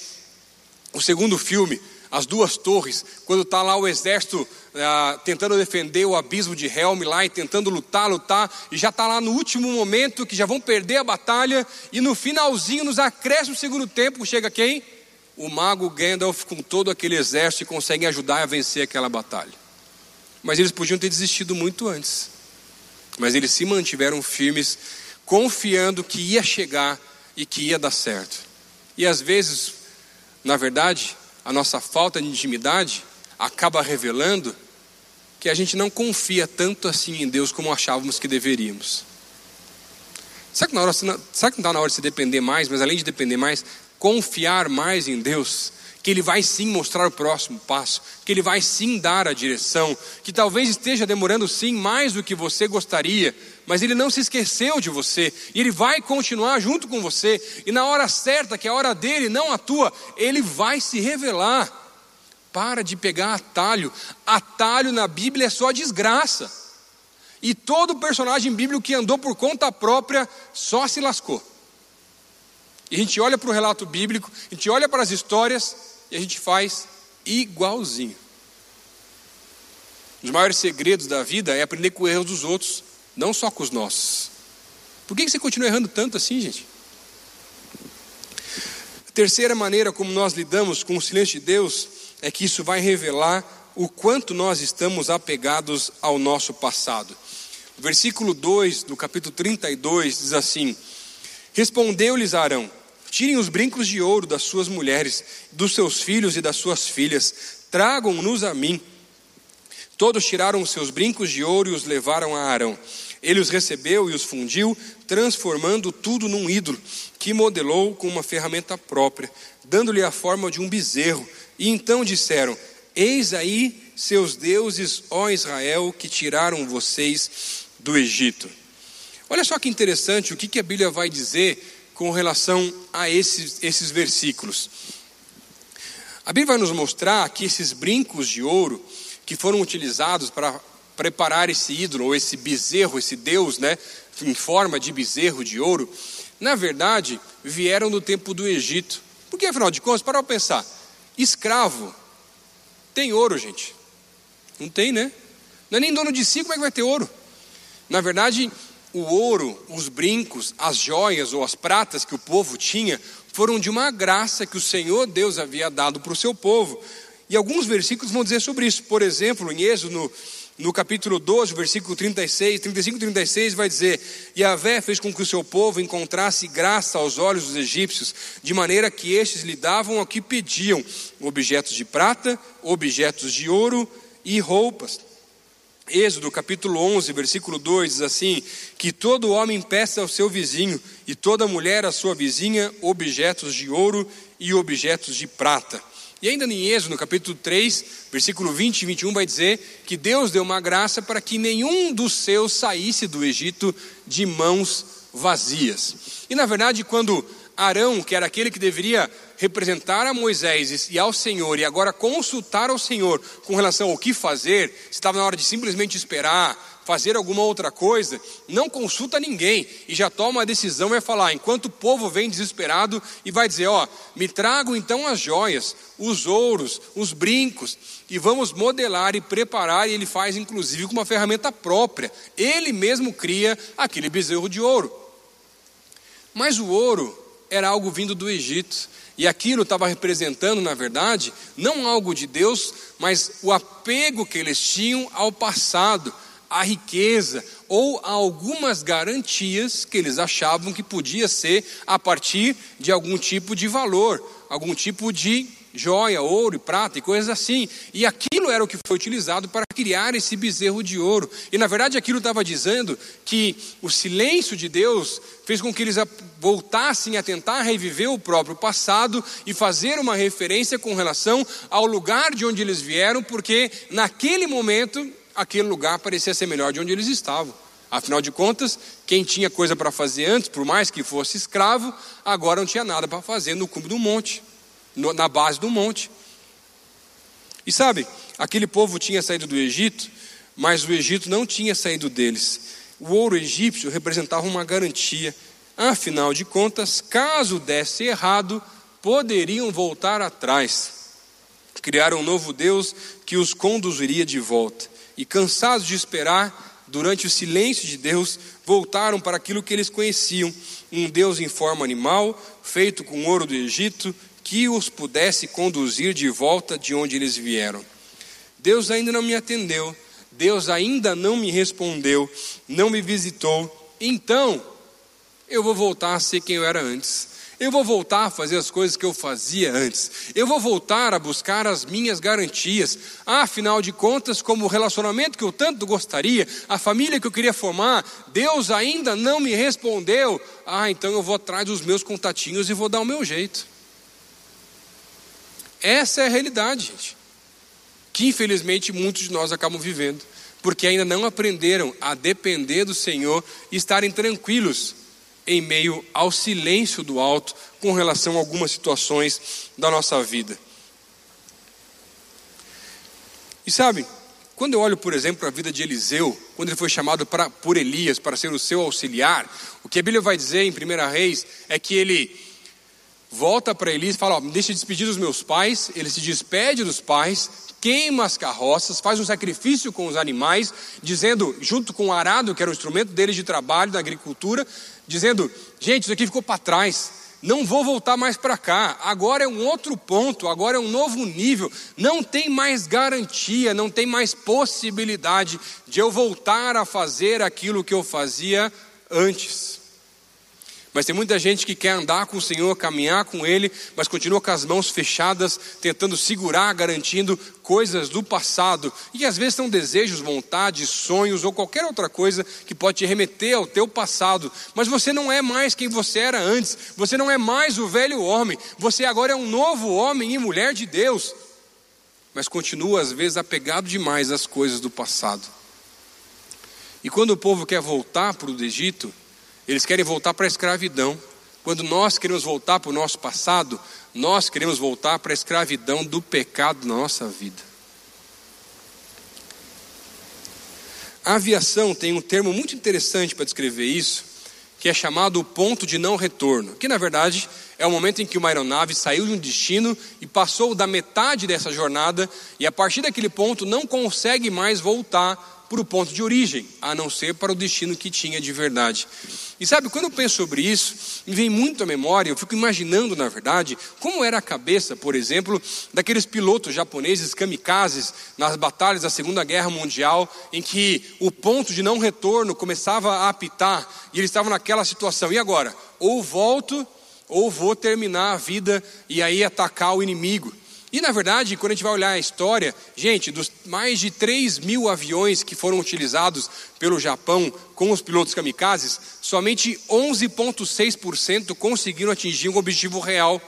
S1: o segundo filme, As Duas Torres, quando está lá o exército ah, tentando defender o abismo de Helm lá e tentando lutar, lutar, e já está lá no último momento que já vão perder a batalha, e no finalzinho, nos acréscimos do segundo tempo, chega quem? O mago Gandalf com todo aquele exército e consegue ajudar a vencer aquela batalha. Mas eles podiam ter desistido muito antes. Mas eles se mantiveram firmes confiando que ia chegar e que ia dar certo. E às vezes, na verdade, a nossa falta de intimidade acaba revelando que a gente não confia tanto assim em Deus como achávamos que deveríamos. Será que, na hora, será que não está na hora de se depender mais, mas além de depender mais, confiar mais em Deus? Que Ele vai sim mostrar o próximo passo, que Ele vai sim dar a direção, que talvez esteja demorando sim mais do que você gostaria, mas Ele não se esqueceu de você, e Ele vai continuar junto com você, e na hora certa, que é a hora dele, não a tua, Ele vai se revelar. Para de pegar atalho, atalho na Bíblia é só desgraça, e todo personagem bíblico que andou por conta própria só se lascou. E a gente olha para o relato bíblico, a gente olha para as histórias, e a gente faz igualzinho. Um dos maiores segredos da vida é aprender com os erros dos outros, não só com os nossos. Por que você continua errando tanto assim, gente? A terceira maneira como nós lidamos com o silêncio de Deus é que isso vai revelar o quanto nós estamos apegados ao nosso passado. Versículo 2 do capítulo 32 diz assim: Respondeu-lhes Arão: Tirem os brincos de ouro das suas mulheres, dos seus filhos e das suas filhas, tragam-nos a mim. Todos tiraram os seus brincos de ouro e os levaram a Arão. Ele os recebeu e os fundiu, transformando tudo num ídolo, que modelou com uma ferramenta própria, dando-lhe a forma de um bezerro. E então disseram: Eis aí seus deuses, ó Israel, que tiraram vocês do Egito. Olha só que interessante o que a Bíblia vai dizer com relação a esses, esses versículos. A Bíblia vai nos mostrar que esses brincos de ouro que foram utilizados para preparar esse ídolo, ou esse bezerro, esse Deus, né, em forma de bezerro de ouro, na verdade, vieram do tempo do Egito. Porque, afinal de contas, para pensar, escravo tem ouro, gente. Não tem, né? Não é nem dono de si, como é que vai ter ouro? Na verdade, o ouro, os brincos, as joias ou as pratas que o povo tinha foram de uma graça que o Senhor Deus havia dado para o seu povo. E alguns versículos vão dizer sobre isso. Por exemplo, em Êxodo, no, no capítulo 12, versículo 36, 35 e 36, vai dizer: Yahvé fez com que o seu povo encontrasse graça aos olhos dos egípcios, de maneira que estes lhe davam o que pediam: objetos de prata, objetos de ouro e roupas. Êxodo capítulo 11, versículo 2 diz assim: Que todo homem peça ao seu vizinho, e toda mulher à sua vizinha, objetos de ouro e objetos de prata. E ainda em Êxodo, no capítulo 3, versículo 20 e 21, vai dizer que Deus deu uma graça para que nenhum dos seus saísse do Egito de mãos vazias. E na verdade, quando Arão, que era aquele que deveria representar a Moisés e ao Senhor, e agora consultar ao Senhor com relação ao que fazer, estava na hora de simplesmente esperar, fazer alguma outra coisa, não consulta ninguém e já toma a decisão vai falar, enquanto o povo vem desesperado e vai dizer, ó, me trago então as joias, os ouros, os brincos e vamos modelar e preparar e ele faz inclusive com uma ferramenta própria. Ele mesmo cria aquele bezerro de ouro. Mas o ouro era algo vindo do Egito. E aquilo estava representando, na verdade, não algo de Deus, mas o apego que eles tinham ao passado, a riqueza ou a algumas garantias que eles achavam que podia ser a partir de algum tipo de valor, algum tipo de joia, ouro e prata e coisas assim. E aquilo era o que foi utilizado para criar esse bezerro de ouro. E na verdade aquilo estava dizendo que o silêncio de Deus fez com que eles voltassem a tentar reviver o próprio passado e fazer uma referência com relação ao lugar de onde eles vieram, porque naquele momento aquele lugar parecia ser melhor de onde eles estavam. Afinal de contas, quem tinha coisa para fazer antes, por mais que fosse escravo, agora não tinha nada para fazer no cume do monte, no, na base do monte. E sabe, aquele povo tinha saído do Egito, mas o Egito não tinha saído deles. O ouro egípcio representava uma garantia. Afinal de contas, caso desse errado, poderiam voltar atrás. Criaram um novo Deus que os conduziria de volta e, cansados de esperar, durante o silêncio de Deus, voltaram para aquilo que eles conheciam: um Deus em forma animal, feito com ouro do Egito, que os pudesse conduzir de volta de onde eles vieram. Deus ainda não me atendeu, Deus ainda não me respondeu, não me visitou, então eu vou voltar a ser quem eu era antes. Eu vou voltar a fazer as coisas que eu fazia antes. Eu vou voltar a buscar as minhas garantias. Ah, afinal de contas, como o relacionamento que eu tanto gostaria, a família que eu queria formar, Deus ainda não me respondeu. Ah, então eu vou atrás dos meus contatinhos e vou dar o meu jeito. Essa é a realidade, gente. Que infelizmente muitos de nós acabam vivendo, porque ainda não aprenderam a depender do Senhor e estarem tranquilos em meio ao silêncio do alto com relação a algumas situações da nossa vida. E sabe, quando eu olho, por exemplo, para a vida de Eliseu, quando ele foi chamado para, por Elias para ser o seu auxiliar, o que a Bíblia vai dizer em 1 Reis é que ele volta para Elias e fala: ó, deixa despedir dos meus pais. Ele se despede dos pais, queima as carroças, faz um sacrifício com os animais, dizendo, junto com o arado, que era o instrumento dele de trabalho da agricultura, dizendo: gente, isso aqui ficou para trás, não vou voltar mais para cá, agora é um outro ponto, agora é um novo nível, não tem mais garantia, não tem mais possibilidade de eu voltar a fazer aquilo que eu fazia antes. Mas tem muita gente que quer andar com o Senhor, caminhar com Ele, mas continua com as mãos fechadas, tentando segurar, garantindo coisas do passado. E às vezes são desejos, vontades, sonhos ou qualquer outra coisa que pode te remeter ao teu passado. Mas você não é mais quem você era antes. Você não é mais o velho homem. Você agora é um novo homem e mulher de Deus. Mas continua às vezes apegado demais às coisas do passado. E quando o povo quer voltar para o Egito, eles querem voltar para a escravidão. quando nós queremos voltar para o nosso passado, nós queremos voltar para a escravidão do pecado na nossa vida. A aviação tem um termo muito interessante para descrever isso, que é chamado o ponto de não retorno, que na verdade é o momento em que uma aeronave saiu de um destino e passou da metade dessa jornada e a partir daquele ponto não consegue mais voltar para o ponto de origem, a não ser para o destino que tinha de verdade. E sabe, quando eu penso sobre isso, me vem muito à memória, eu fico imaginando, na verdade, como era a cabeça, por exemplo, daqueles pilotos japoneses kamikazes nas batalhas da Segunda Guerra Mundial, em que o ponto de não retorno começava a apitar e eles estavam naquela situação. E agora? Ou volto, ou vou terminar a vida e aí atacar o inimigo. E na verdade, quando a gente vai olhar a história, gente, dos mais de 3 mil aviões que foram utilizados pelo Japão com os pilotos kamikazes, somente 11,6% conseguiram atingir um objetivo real.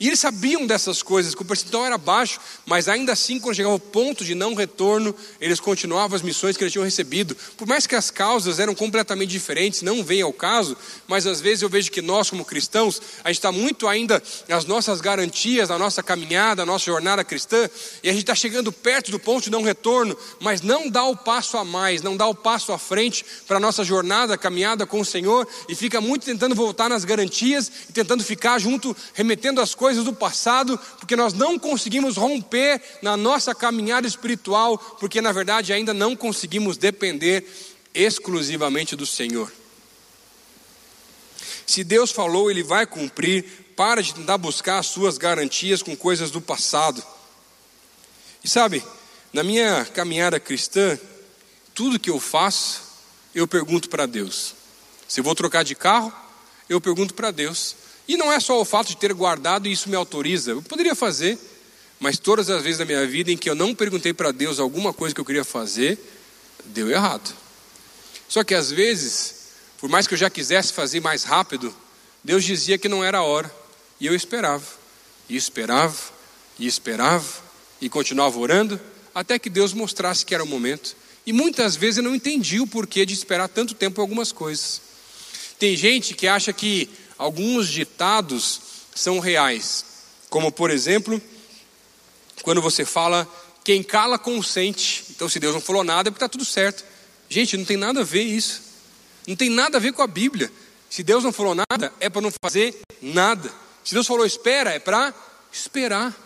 S1: E eles sabiam dessas coisas, que o percentual era baixo, mas ainda assim, quando chegava ao ponto de não retorno, eles continuavam as missões que eles tinham recebido. Por mais que as causas eram completamente diferentes, não vem ao caso, mas às vezes eu vejo que nós, como cristãos, a gente está muito ainda nas nossas garantias, na nossa caminhada, na nossa jornada cristã, e a gente está chegando perto do ponto de não retorno, mas não dá o passo a mais, não dá o passo à frente para a nossa jornada, caminhada com o Senhor, e fica muito tentando voltar nas garantias e tentando ficar junto, remetendo as coisas coisas do passado, porque nós não conseguimos romper na nossa caminhada espiritual, porque na verdade ainda não conseguimos depender exclusivamente do Senhor. Se Deus falou, Ele vai cumprir. Para de tentar buscar as suas garantias com coisas do passado. E sabe, na minha caminhada cristã, tudo que eu faço, eu pergunto para Deus. Se eu vou trocar de carro, eu pergunto para Deus. E não é só o fato de ter guardado e isso me autoriza. Eu poderia fazer, mas todas as vezes da minha vida em que eu não perguntei para Deus alguma coisa que eu queria fazer, deu errado. Só que às vezes, por mais que eu já quisesse fazer mais rápido, Deus dizia que não era a hora. E eu esperava, e esperava, e esperava, e continuava orando, até que Deus mostrasse que era o momento. E muitas vezes eu não entendi o porquê de esperar tanto tempo algumas coisas. Tem gente que acha que alguns ditados são reais, como por exemplo, quando você fala quem cala consente. Então, se Deus não falou nada, é porque está tudo certo. Gente, não tem nada a ver isso. Não tem nada a ver com a Bíblia. Se Deus não falou nada, é para não fazer nada. Se Deus falou espera, é para esperar.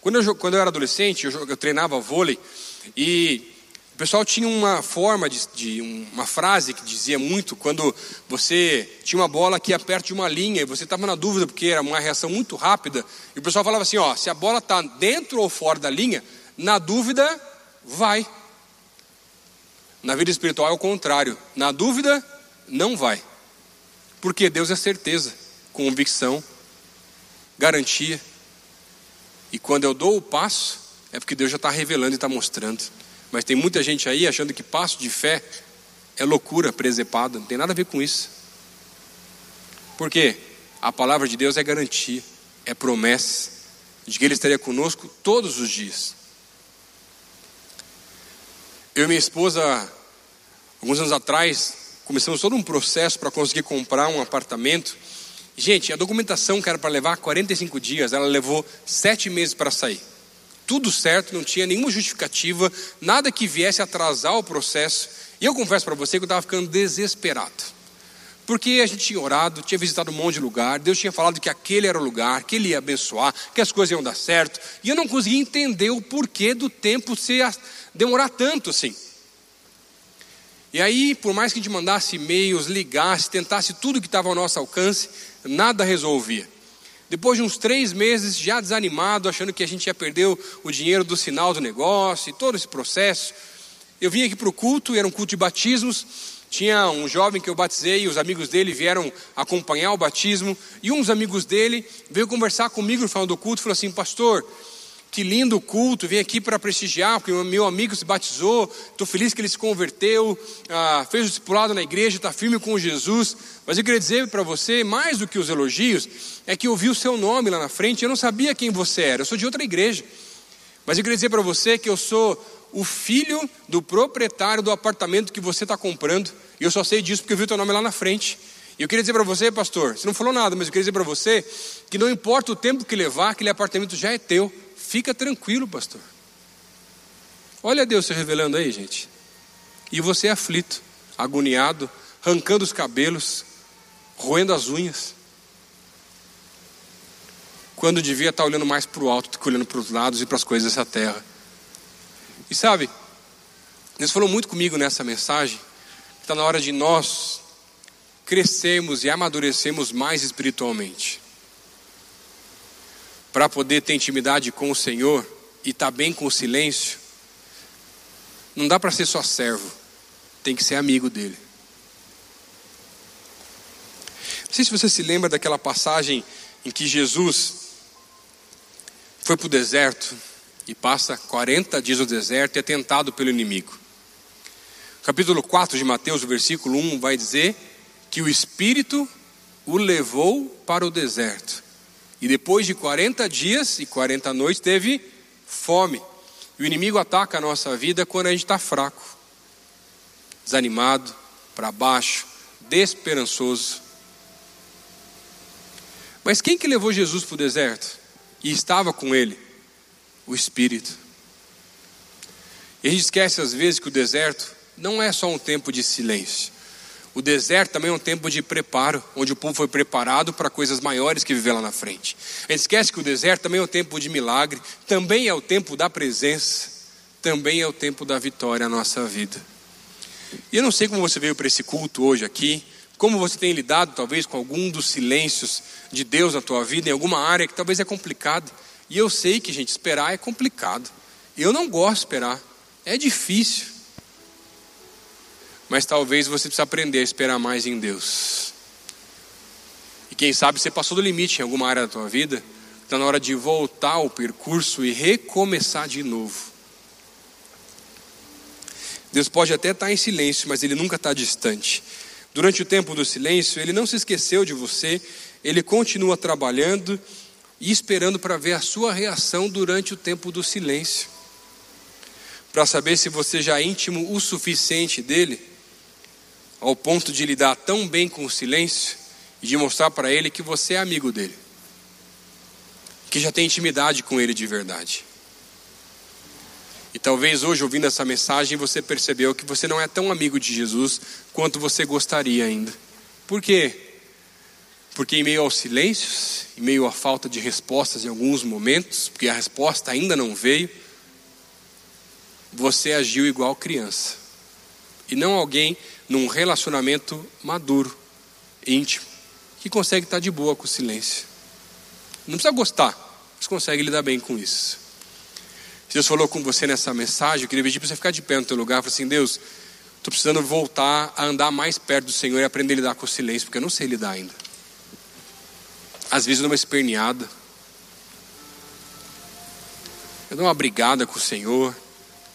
S1: Quando eu, quando eu era adolescente, eu, eu treinava vôlei e pessoal tinha uma forma de, de, uma frase que dizia muito quando você tinha uma bola que ia perto de uma linha e você estava na dúvida porque era uma reação muito rápida e o pessoal falava assim, ó, se a bola está dentro ou fora da linha, na dúvida vai. Na vida espiritual é o contrário, na dúvida não vai, porque Deus é certeza, convicção, garantia. E quando eu dou o passo é porque Deus já está revelando e está mostrando. Mas tem muita gente aí achando que passo de fé é loucura presepada, não tem nada a ver com isso. Por quê? A palavra de Deus é garantia, é promessa de que Ele estaria conosco todos os dias. Eu e minha esposa, alguns anos atrás, começamos todo um processo para conseguir comprar um apartamento. Gente, a documentação que era para levar 45 dias, ela levou sete meses para sair tudo certo, não tinha nenhuma justificativa, nada que viesse atrasar o processo. E eu confesso para você que eu estava ficando desesperado. Porque a gente tinha orado, tinha visitado um monte de lugar, Deus tinha falado que aquele era o lugar, que Ele ia abençoar, que as coisas iam dar certo. E eu não conseguia entender o porquê do tempo se demorar tanto assim. E aí, por mais que a gente mandasse e-mails, ligasse, tentasse tudo que estava ao nosso alcance, nada resolvia. Depois de uns três meses, já desanimado, achando que a gente ia perder o dinheiro do sinal do negócio e todo esse processo, eu vim aqui para o culto, era um culto de batismos. Tinha um jovem que eu batizei, e os amigos dele vieram acompanhar o batismo, e uns amigos dele veio conversar comigo no final do culto e falou assim: Pastor, que lindo culto, vim aqui para prestigiar, porque meu amigo se batizou, estou feliz que ele se converteu, ah, fez o discipulado na igreja, está firme com Jesus. Mas eu queria dizer para você, mais do que os elogios, é que eu vi o seu nome lá na frente, eu não sabia quem você era, eu sou de outra igreja. Mas eu queria dizer para você que eu sou o filho do proprietário do apartamento que você está comprando, e eu só sei disso porque eu vi o teu nome lá na frente. E eu queria dizer para você, pastor, você não falou nada, mas eu queria dizer para você que não importa o tempo que levar, aquele apartamento já é teu. Fica tranquilo, pastor. Olha Deus se revelando aí, gente. E você é aflito, agoniado, arrancando os cabelos, roendo as unhas. Quando devia estar olhando mais para o alto do que olhando para os lados e para as coisas dessa terra. E sabe, Deus falou muito comigo nessa mensagem. Está na hora de nós crescermos e amadurecermos mais espiritualmente. Para poder ter intimidade com o Senhor e estar tá bem com o silêncio, não dá para ser só servo, tem que ser amigo dele. Não sei se você se lembra daquela passagem em que Jesus foi para o deserto e passa 40 dias no deserto e é tentado pelo inimigo. Capítulo 4 de Mateus, versículo 1, vai dizer que o Espírito o levou para o deserto. E depois de 40 dias e 40 noites teve fome. E o inimigo ataca a nossa vida quando a gente está fraco, desanimado, para baixo, desesperançoso. Mas quem que levou Jesus para o deserto? E estava com ele? O Espírito. E a gente esquece às vezes que o deserto não é só um tempo de silêncio. O deserto também é um tempo de preparo, onde o povo foi preparado para coisas maiores que viver lá na frente. A gente esquece que o deserto também é um tempo de milagre, também é o tempo da presença, também é o tempo da vitória na nossa vida. E eu não sei como você veio para esse culto hoje aqui, como você tem lidado talvez com algum dos silêncios de Deus na tua vida, em alguma área que talvez é complicado. E eu sei que, gente, esperar é complicado. Eu não gosto de esperar, é difícil. Mas talvez você precise aprender a esperar mais em Deus. E quem sabe você passou do limite em alguma área da tua vida, está na hora de voltar ao percurso e recomeçar de novo. Deus pode até estar em silêncio, mas Ele nunca está distante. Durante o tempo do silêncio, Ele não se esqueceu de você, Ele continua trabalhando e esperando para ver a sua reação durante o tempo do silêncio. Para saber se você já é íntimo o suficiente dele ao ponto de lidar tão bem com o silêncio e de mostrar para ele que você é amigo dele, que já tem intimidade com ele de verdade. E talvez hoje, ouvindo essa mensagem, você percebeu que você não é tão amigo de Jesus quanto você gostaria ainda. Por quê? Porque em meio aos silêncios, em meio à falta de respostas em alguns momentos, porque a resposta ainda não veio, você agiu igual criança. E não alguém num relacionamento maduro, íntimo, que consegue estar de boa com o silêncio. Não precisa gostar, mas consegue lidar bem com isso. Deus falou com você nessa mensagem, eu queria pedir para você ficar de pé no teu lugar, falar assim, Deus, estou precisando voltar a andar mais perto do Senhor e aprender a lidar com o silêncio, porque eu não sei lidar ainda. Às vezes eu dou uma esperneada, eu dou uma brigada com o Senhor,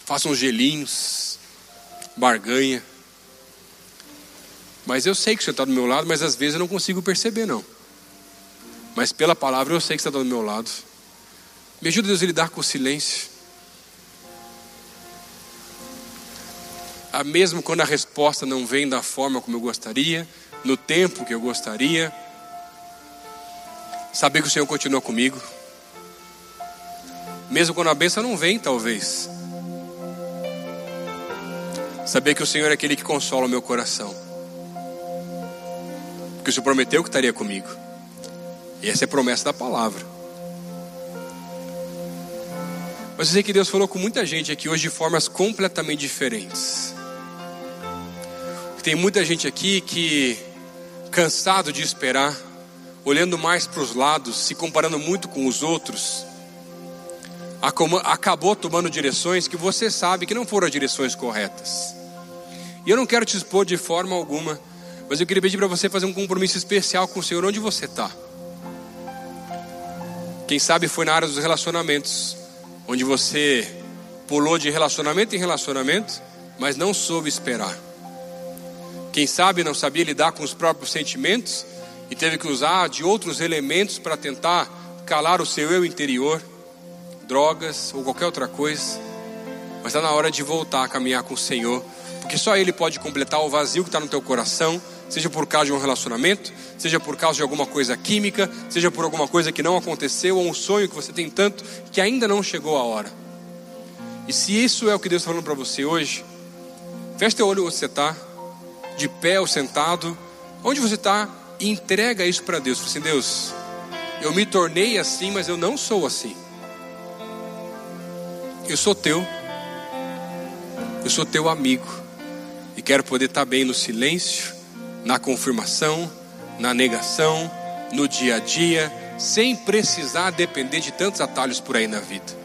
S1: faço uns gelinhos, barganha. Mas eu sei que o Senhor está do meu lado, mas às vezes eu não consigo perceber, não. Mas pela palavra eu sei que está do meu lado. Me ajuda, Deus, a lidar com o silêncio. Ah, mesmo quando a resposta não vem da forma como eu gostaria, no tempo que eu gostaria, saber que o Senhor continua comigo. Mesmo quando a bênção não vem, talvez. Saber que o Senhor é aquele que consola o meu coração. Porque o Senhor prometeu que estaria comigo. E essa é a promessa da palavra. Mas eu sei que Deus falou com muita gente aqui hoje de formas completamente diferentes. Tem muita gente aqui que, cansado de esperar, olhando mais para os lados, se comparando muito com os outros, acabou tomando direções que você sabe que não foram as direções corretas. E eu não quero te expor de forma alguma mas eu queria pedir para você fazer um compromisso especial com o Senhor onde você está. Quem sabe foi na área dos relacionamentos, onde você pulou de relacionamento em relacionamento, mas não soube esperar. Quem sabe não sabia lidar com os próprios sentimentos e teve que usar de outros elementos para tentar calar o seu eu interior, drogas ou qualquer outra coisa. Mas está na hora de voltar a caminhar com o Senhor, porque só Ele pode completar o vazio que está no teu coração seja por causa de um relacionamento, seja por causa de alguma coisa química, seja por alguma coisa que não aconteceu, ou um sonho que você tem tanto que ainda não chegou a hora. E se isso é o que Deus está falando para você hoje, feche teu olho onde você está, de pé ou sentado, onde você está, e entrega isso para Deus. Fala assim, Deus, eu me tornei assim, mas eu não sou assim. Eu sou teu, eu sou teu amigo, e quero poder estar bem no silêncio, na confirmação, na negação, no dia a dia, sem precisar depender de tantos atalhos por aí na vida.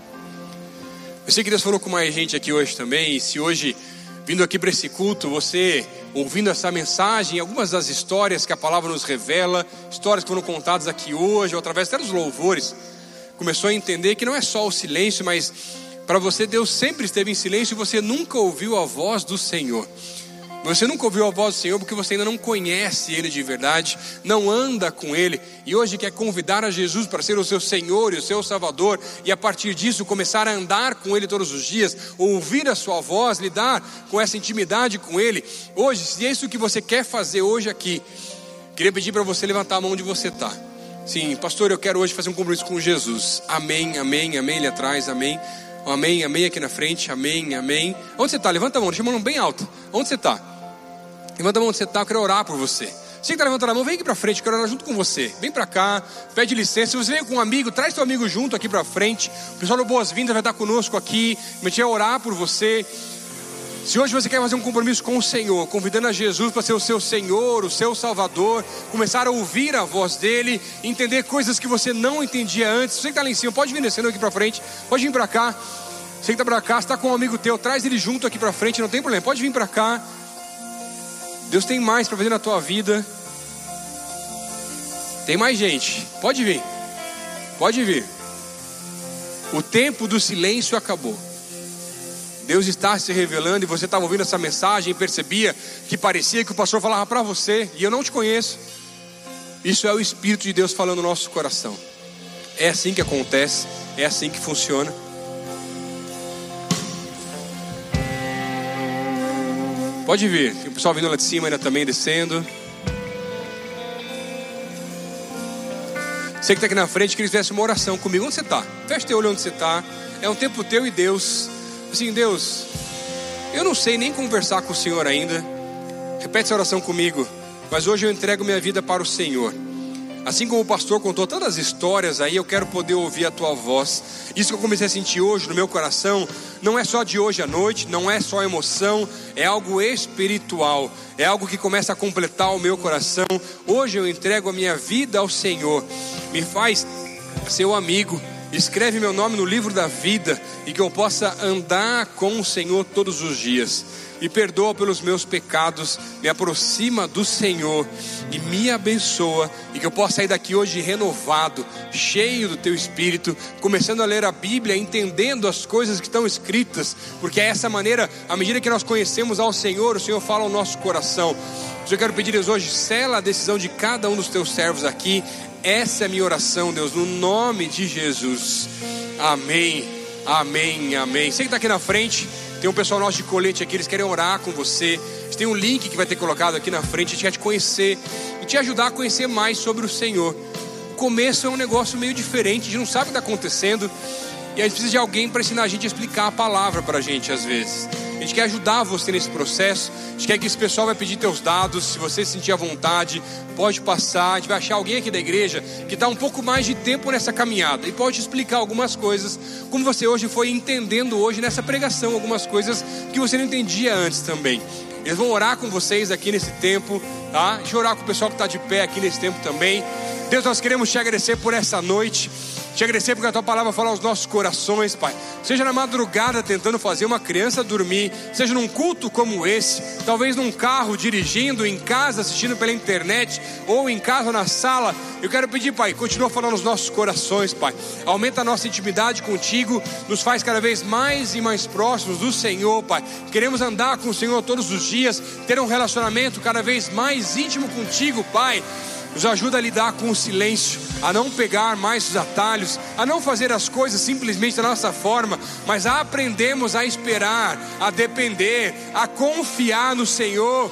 S1: Eu sei que Deus falou com mais gente aqui hoje também, e se hoje, vindo aqui para esse culto, você ouvindo essa mensagem, algumas das histórias que a palavra nos revela, histórias que foram contadas aqui hoje, ou através até dos louvores, começou a entender que não é só o silêncio, mas para você Deus sempre esteve em silêncio e você nunca ouviu a voz do Senhor. Você nunca ouviu a voz do Senhor porque você ainda não conhece Ele de verdade, não anda com Ele e hoje quer convidar a Jesus para ser o seu Senhor e o seu Salvador e a partir disso começar a andar com Ele todos os dias, ouvir a Sua voz, lidar com essa intimidade com Ele. Hoje, se é isso que você quer fazer hoje aqui, queria pedir para você levantar a mão onde você está. Sim, pastor, eu quero hoje fazer um compromisso com Jesus. Amém, amém, amém. Ele atrás, amém. Amém, amém aqui na frente, amém, amém. Onde você está? Levanta a mão, deixa a mão bem alta. Onde você está? Levanta a mão onde você está, eu quero orar por você. Você que está levantando a mão, vem aqui para frente, quero orar junto com você. Vem para cá, pede licença. Se você veio com um amigo, traz seu amigo junto aqui para frente. O pessoal do Boas-Vindas vai estar conosco aqui. Me tinha orar por você. Se hoje você quer fazer um compromisso com o Senhor, convidando a Jesus para ser o seu Senhor, o seu Salvador, começar a ouvir a voz dele, entender coisas que você não entendia antes. Você que está lá em cima, pode vir descendo aqui para frente, pode vir para cá. Você que está para cá, está com um amigo teu, traz ele junto aqui para frente, não tem problema, pode vir para cá. Deus tem mais para fazer na tua vida. Tem mais gente, pode vir, pode vir. O tempo do silêncio acabou. Deus está se revelando e você estava ouvindo essa mensagem e percebia que parecia que o pastor falava para você e eu não te conheço. Isso é o Espírito de Deus falando no nosso coração. É assim que acontece, é assim que funciona. Pode vir, o pessoal vindo lá de cima ainda também descendo. Você que está aqui na frente, que eles fizessem uma oração comigo. Onde você está? Feche teu olho onde você está. É um tempo teu e Deus. Assim, Deus, eu não sei nem conversar com o Senhor ainda. Repete essa oração comigo. Mas hoje eu entrego minha vida para o Senhor. Assim como o pastor contou tantas histórias aí, eu quero poder ouvir a tua voz. Isso que eu comecei a sentir hoje no meu coração, não é só de hoje à noite, não é só emoção, é algo espiritual, é algo que começa a completar o meu coração. Hoje eu entrego a minha vida ao Senhor. Me faz seu amigo escreve meu nome no livro da vida e que eu possa andar com o Senhor todos os dias. Me perdoa pelos meus pecados, me aproxima do Senhor e me abençoa e que eu possa sair daqui hoje renovado, cheio do teu espírito, começando a ler a Bíblia, entendendo as coisas que estão escritas, porque é essa maneira, à medida que nós conhecemos ao Senhor, o Senhor fala ao nosso coração. Eu quero pedir Deus hoje, sela a decisão de cada um dos teus servos aqui essa é a minha oração, Deus, no nome de Jesus. Amém, amém, amém. Você que está aqui na frente, tem um pessoal nosso de colete aqui, eles querem orar com você. Tem um link que vai ter colocado aqui na frente, a gente quer te conhecer e te ajudar a conhecer mais sobre o Senhor. O começo é um negócio meio diferente, a gente não sabe o que está acontecendo e a gente precisa de alguém para ensinar a gente a explicar a palavra para a gente às vezes. A gente quer ajudar você nesse processo. A gente quer que esse pessoal vai pedir teus dados. Se você sentir à vontade, pode passar. A gente vai achar alguém aqui da igreja que está um pouco mais de tempo nessa caminhada e pode explicar algumas coisas, como você hoje foi entendendo hoje nessa pregação, algumas coisas que você não entendia antes também. Eles vão orar com vocês aqui nesse tempo, tá? Deixa eu orar com o pessoal que está de pé aqui nesse tempo também. Deus, nós queremos te agradecer por essa noite. Te agradecer porque a tua palavra fala aos nossos corações, Pai. Seja na madrugada tentando fazer uma criança dormir, seja num culto como esse, talvez num carro dirigindo, em casa assistindo pela internet, ou em casa na sala. Eu quero pedir, Pai, continua falando aos nossos corações, Pai. Aumenta a nossa intimidade contigo, nos faz cada vez mais e mais próximos do Senhor, Pai. Queremos andar com o Senhor todos os dias, ter um relacionamento cada vez mais íntimo contigo, Pai. Nos ajuda a lidar com o silêncio, a não pegar mais os atalhos, a não fazer as coisas simplesmente da nossa forma, mas a aprendermos a esperar, a depender, a confiar no Senhor.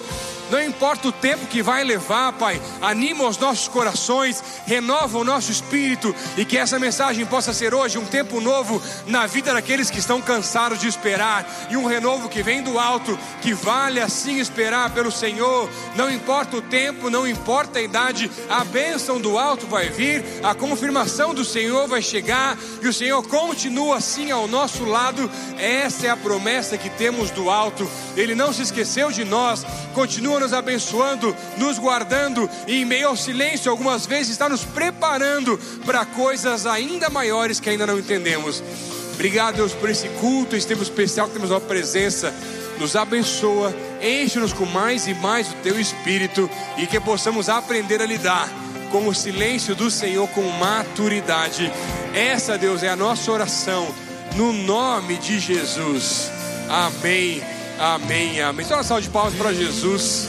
S1: Não importa o tempo que vai levar, Pai, anima os nossos corações, renova o nosso espírito e que essa mensagem possa ser hoje um tempo novo na vida daqueles que estão cansados de esperar e um renovo que vem do alto, que vale assim esperar pelo Senhor, não importa o tempo, não importa a idade, a bênção do alto vai vir, a confirmação do Senhor vai chegar e o Senhor continua assim ao nosso lado. Essa é a promessa que temos do alto. Ele não se esqueceu de nós, continua nos abençoando, nos guardando e em meio ao silêncio, algumas vezes está nos preparando para coisas ainda maiores que ainda não entendemos. Obrigado, Deus, por esse culto, esse tempo especial que temos a presença. Nos abençoa, enche-nos com mais e mais o teu espírito e que possamos aprender a lidar com o silêncio do Senhor com maturidade. Essa, Deus, é a nossa oração, no nome de Jesus. Amém, Amém, amém. Então, uma salva de palmas para Jesus.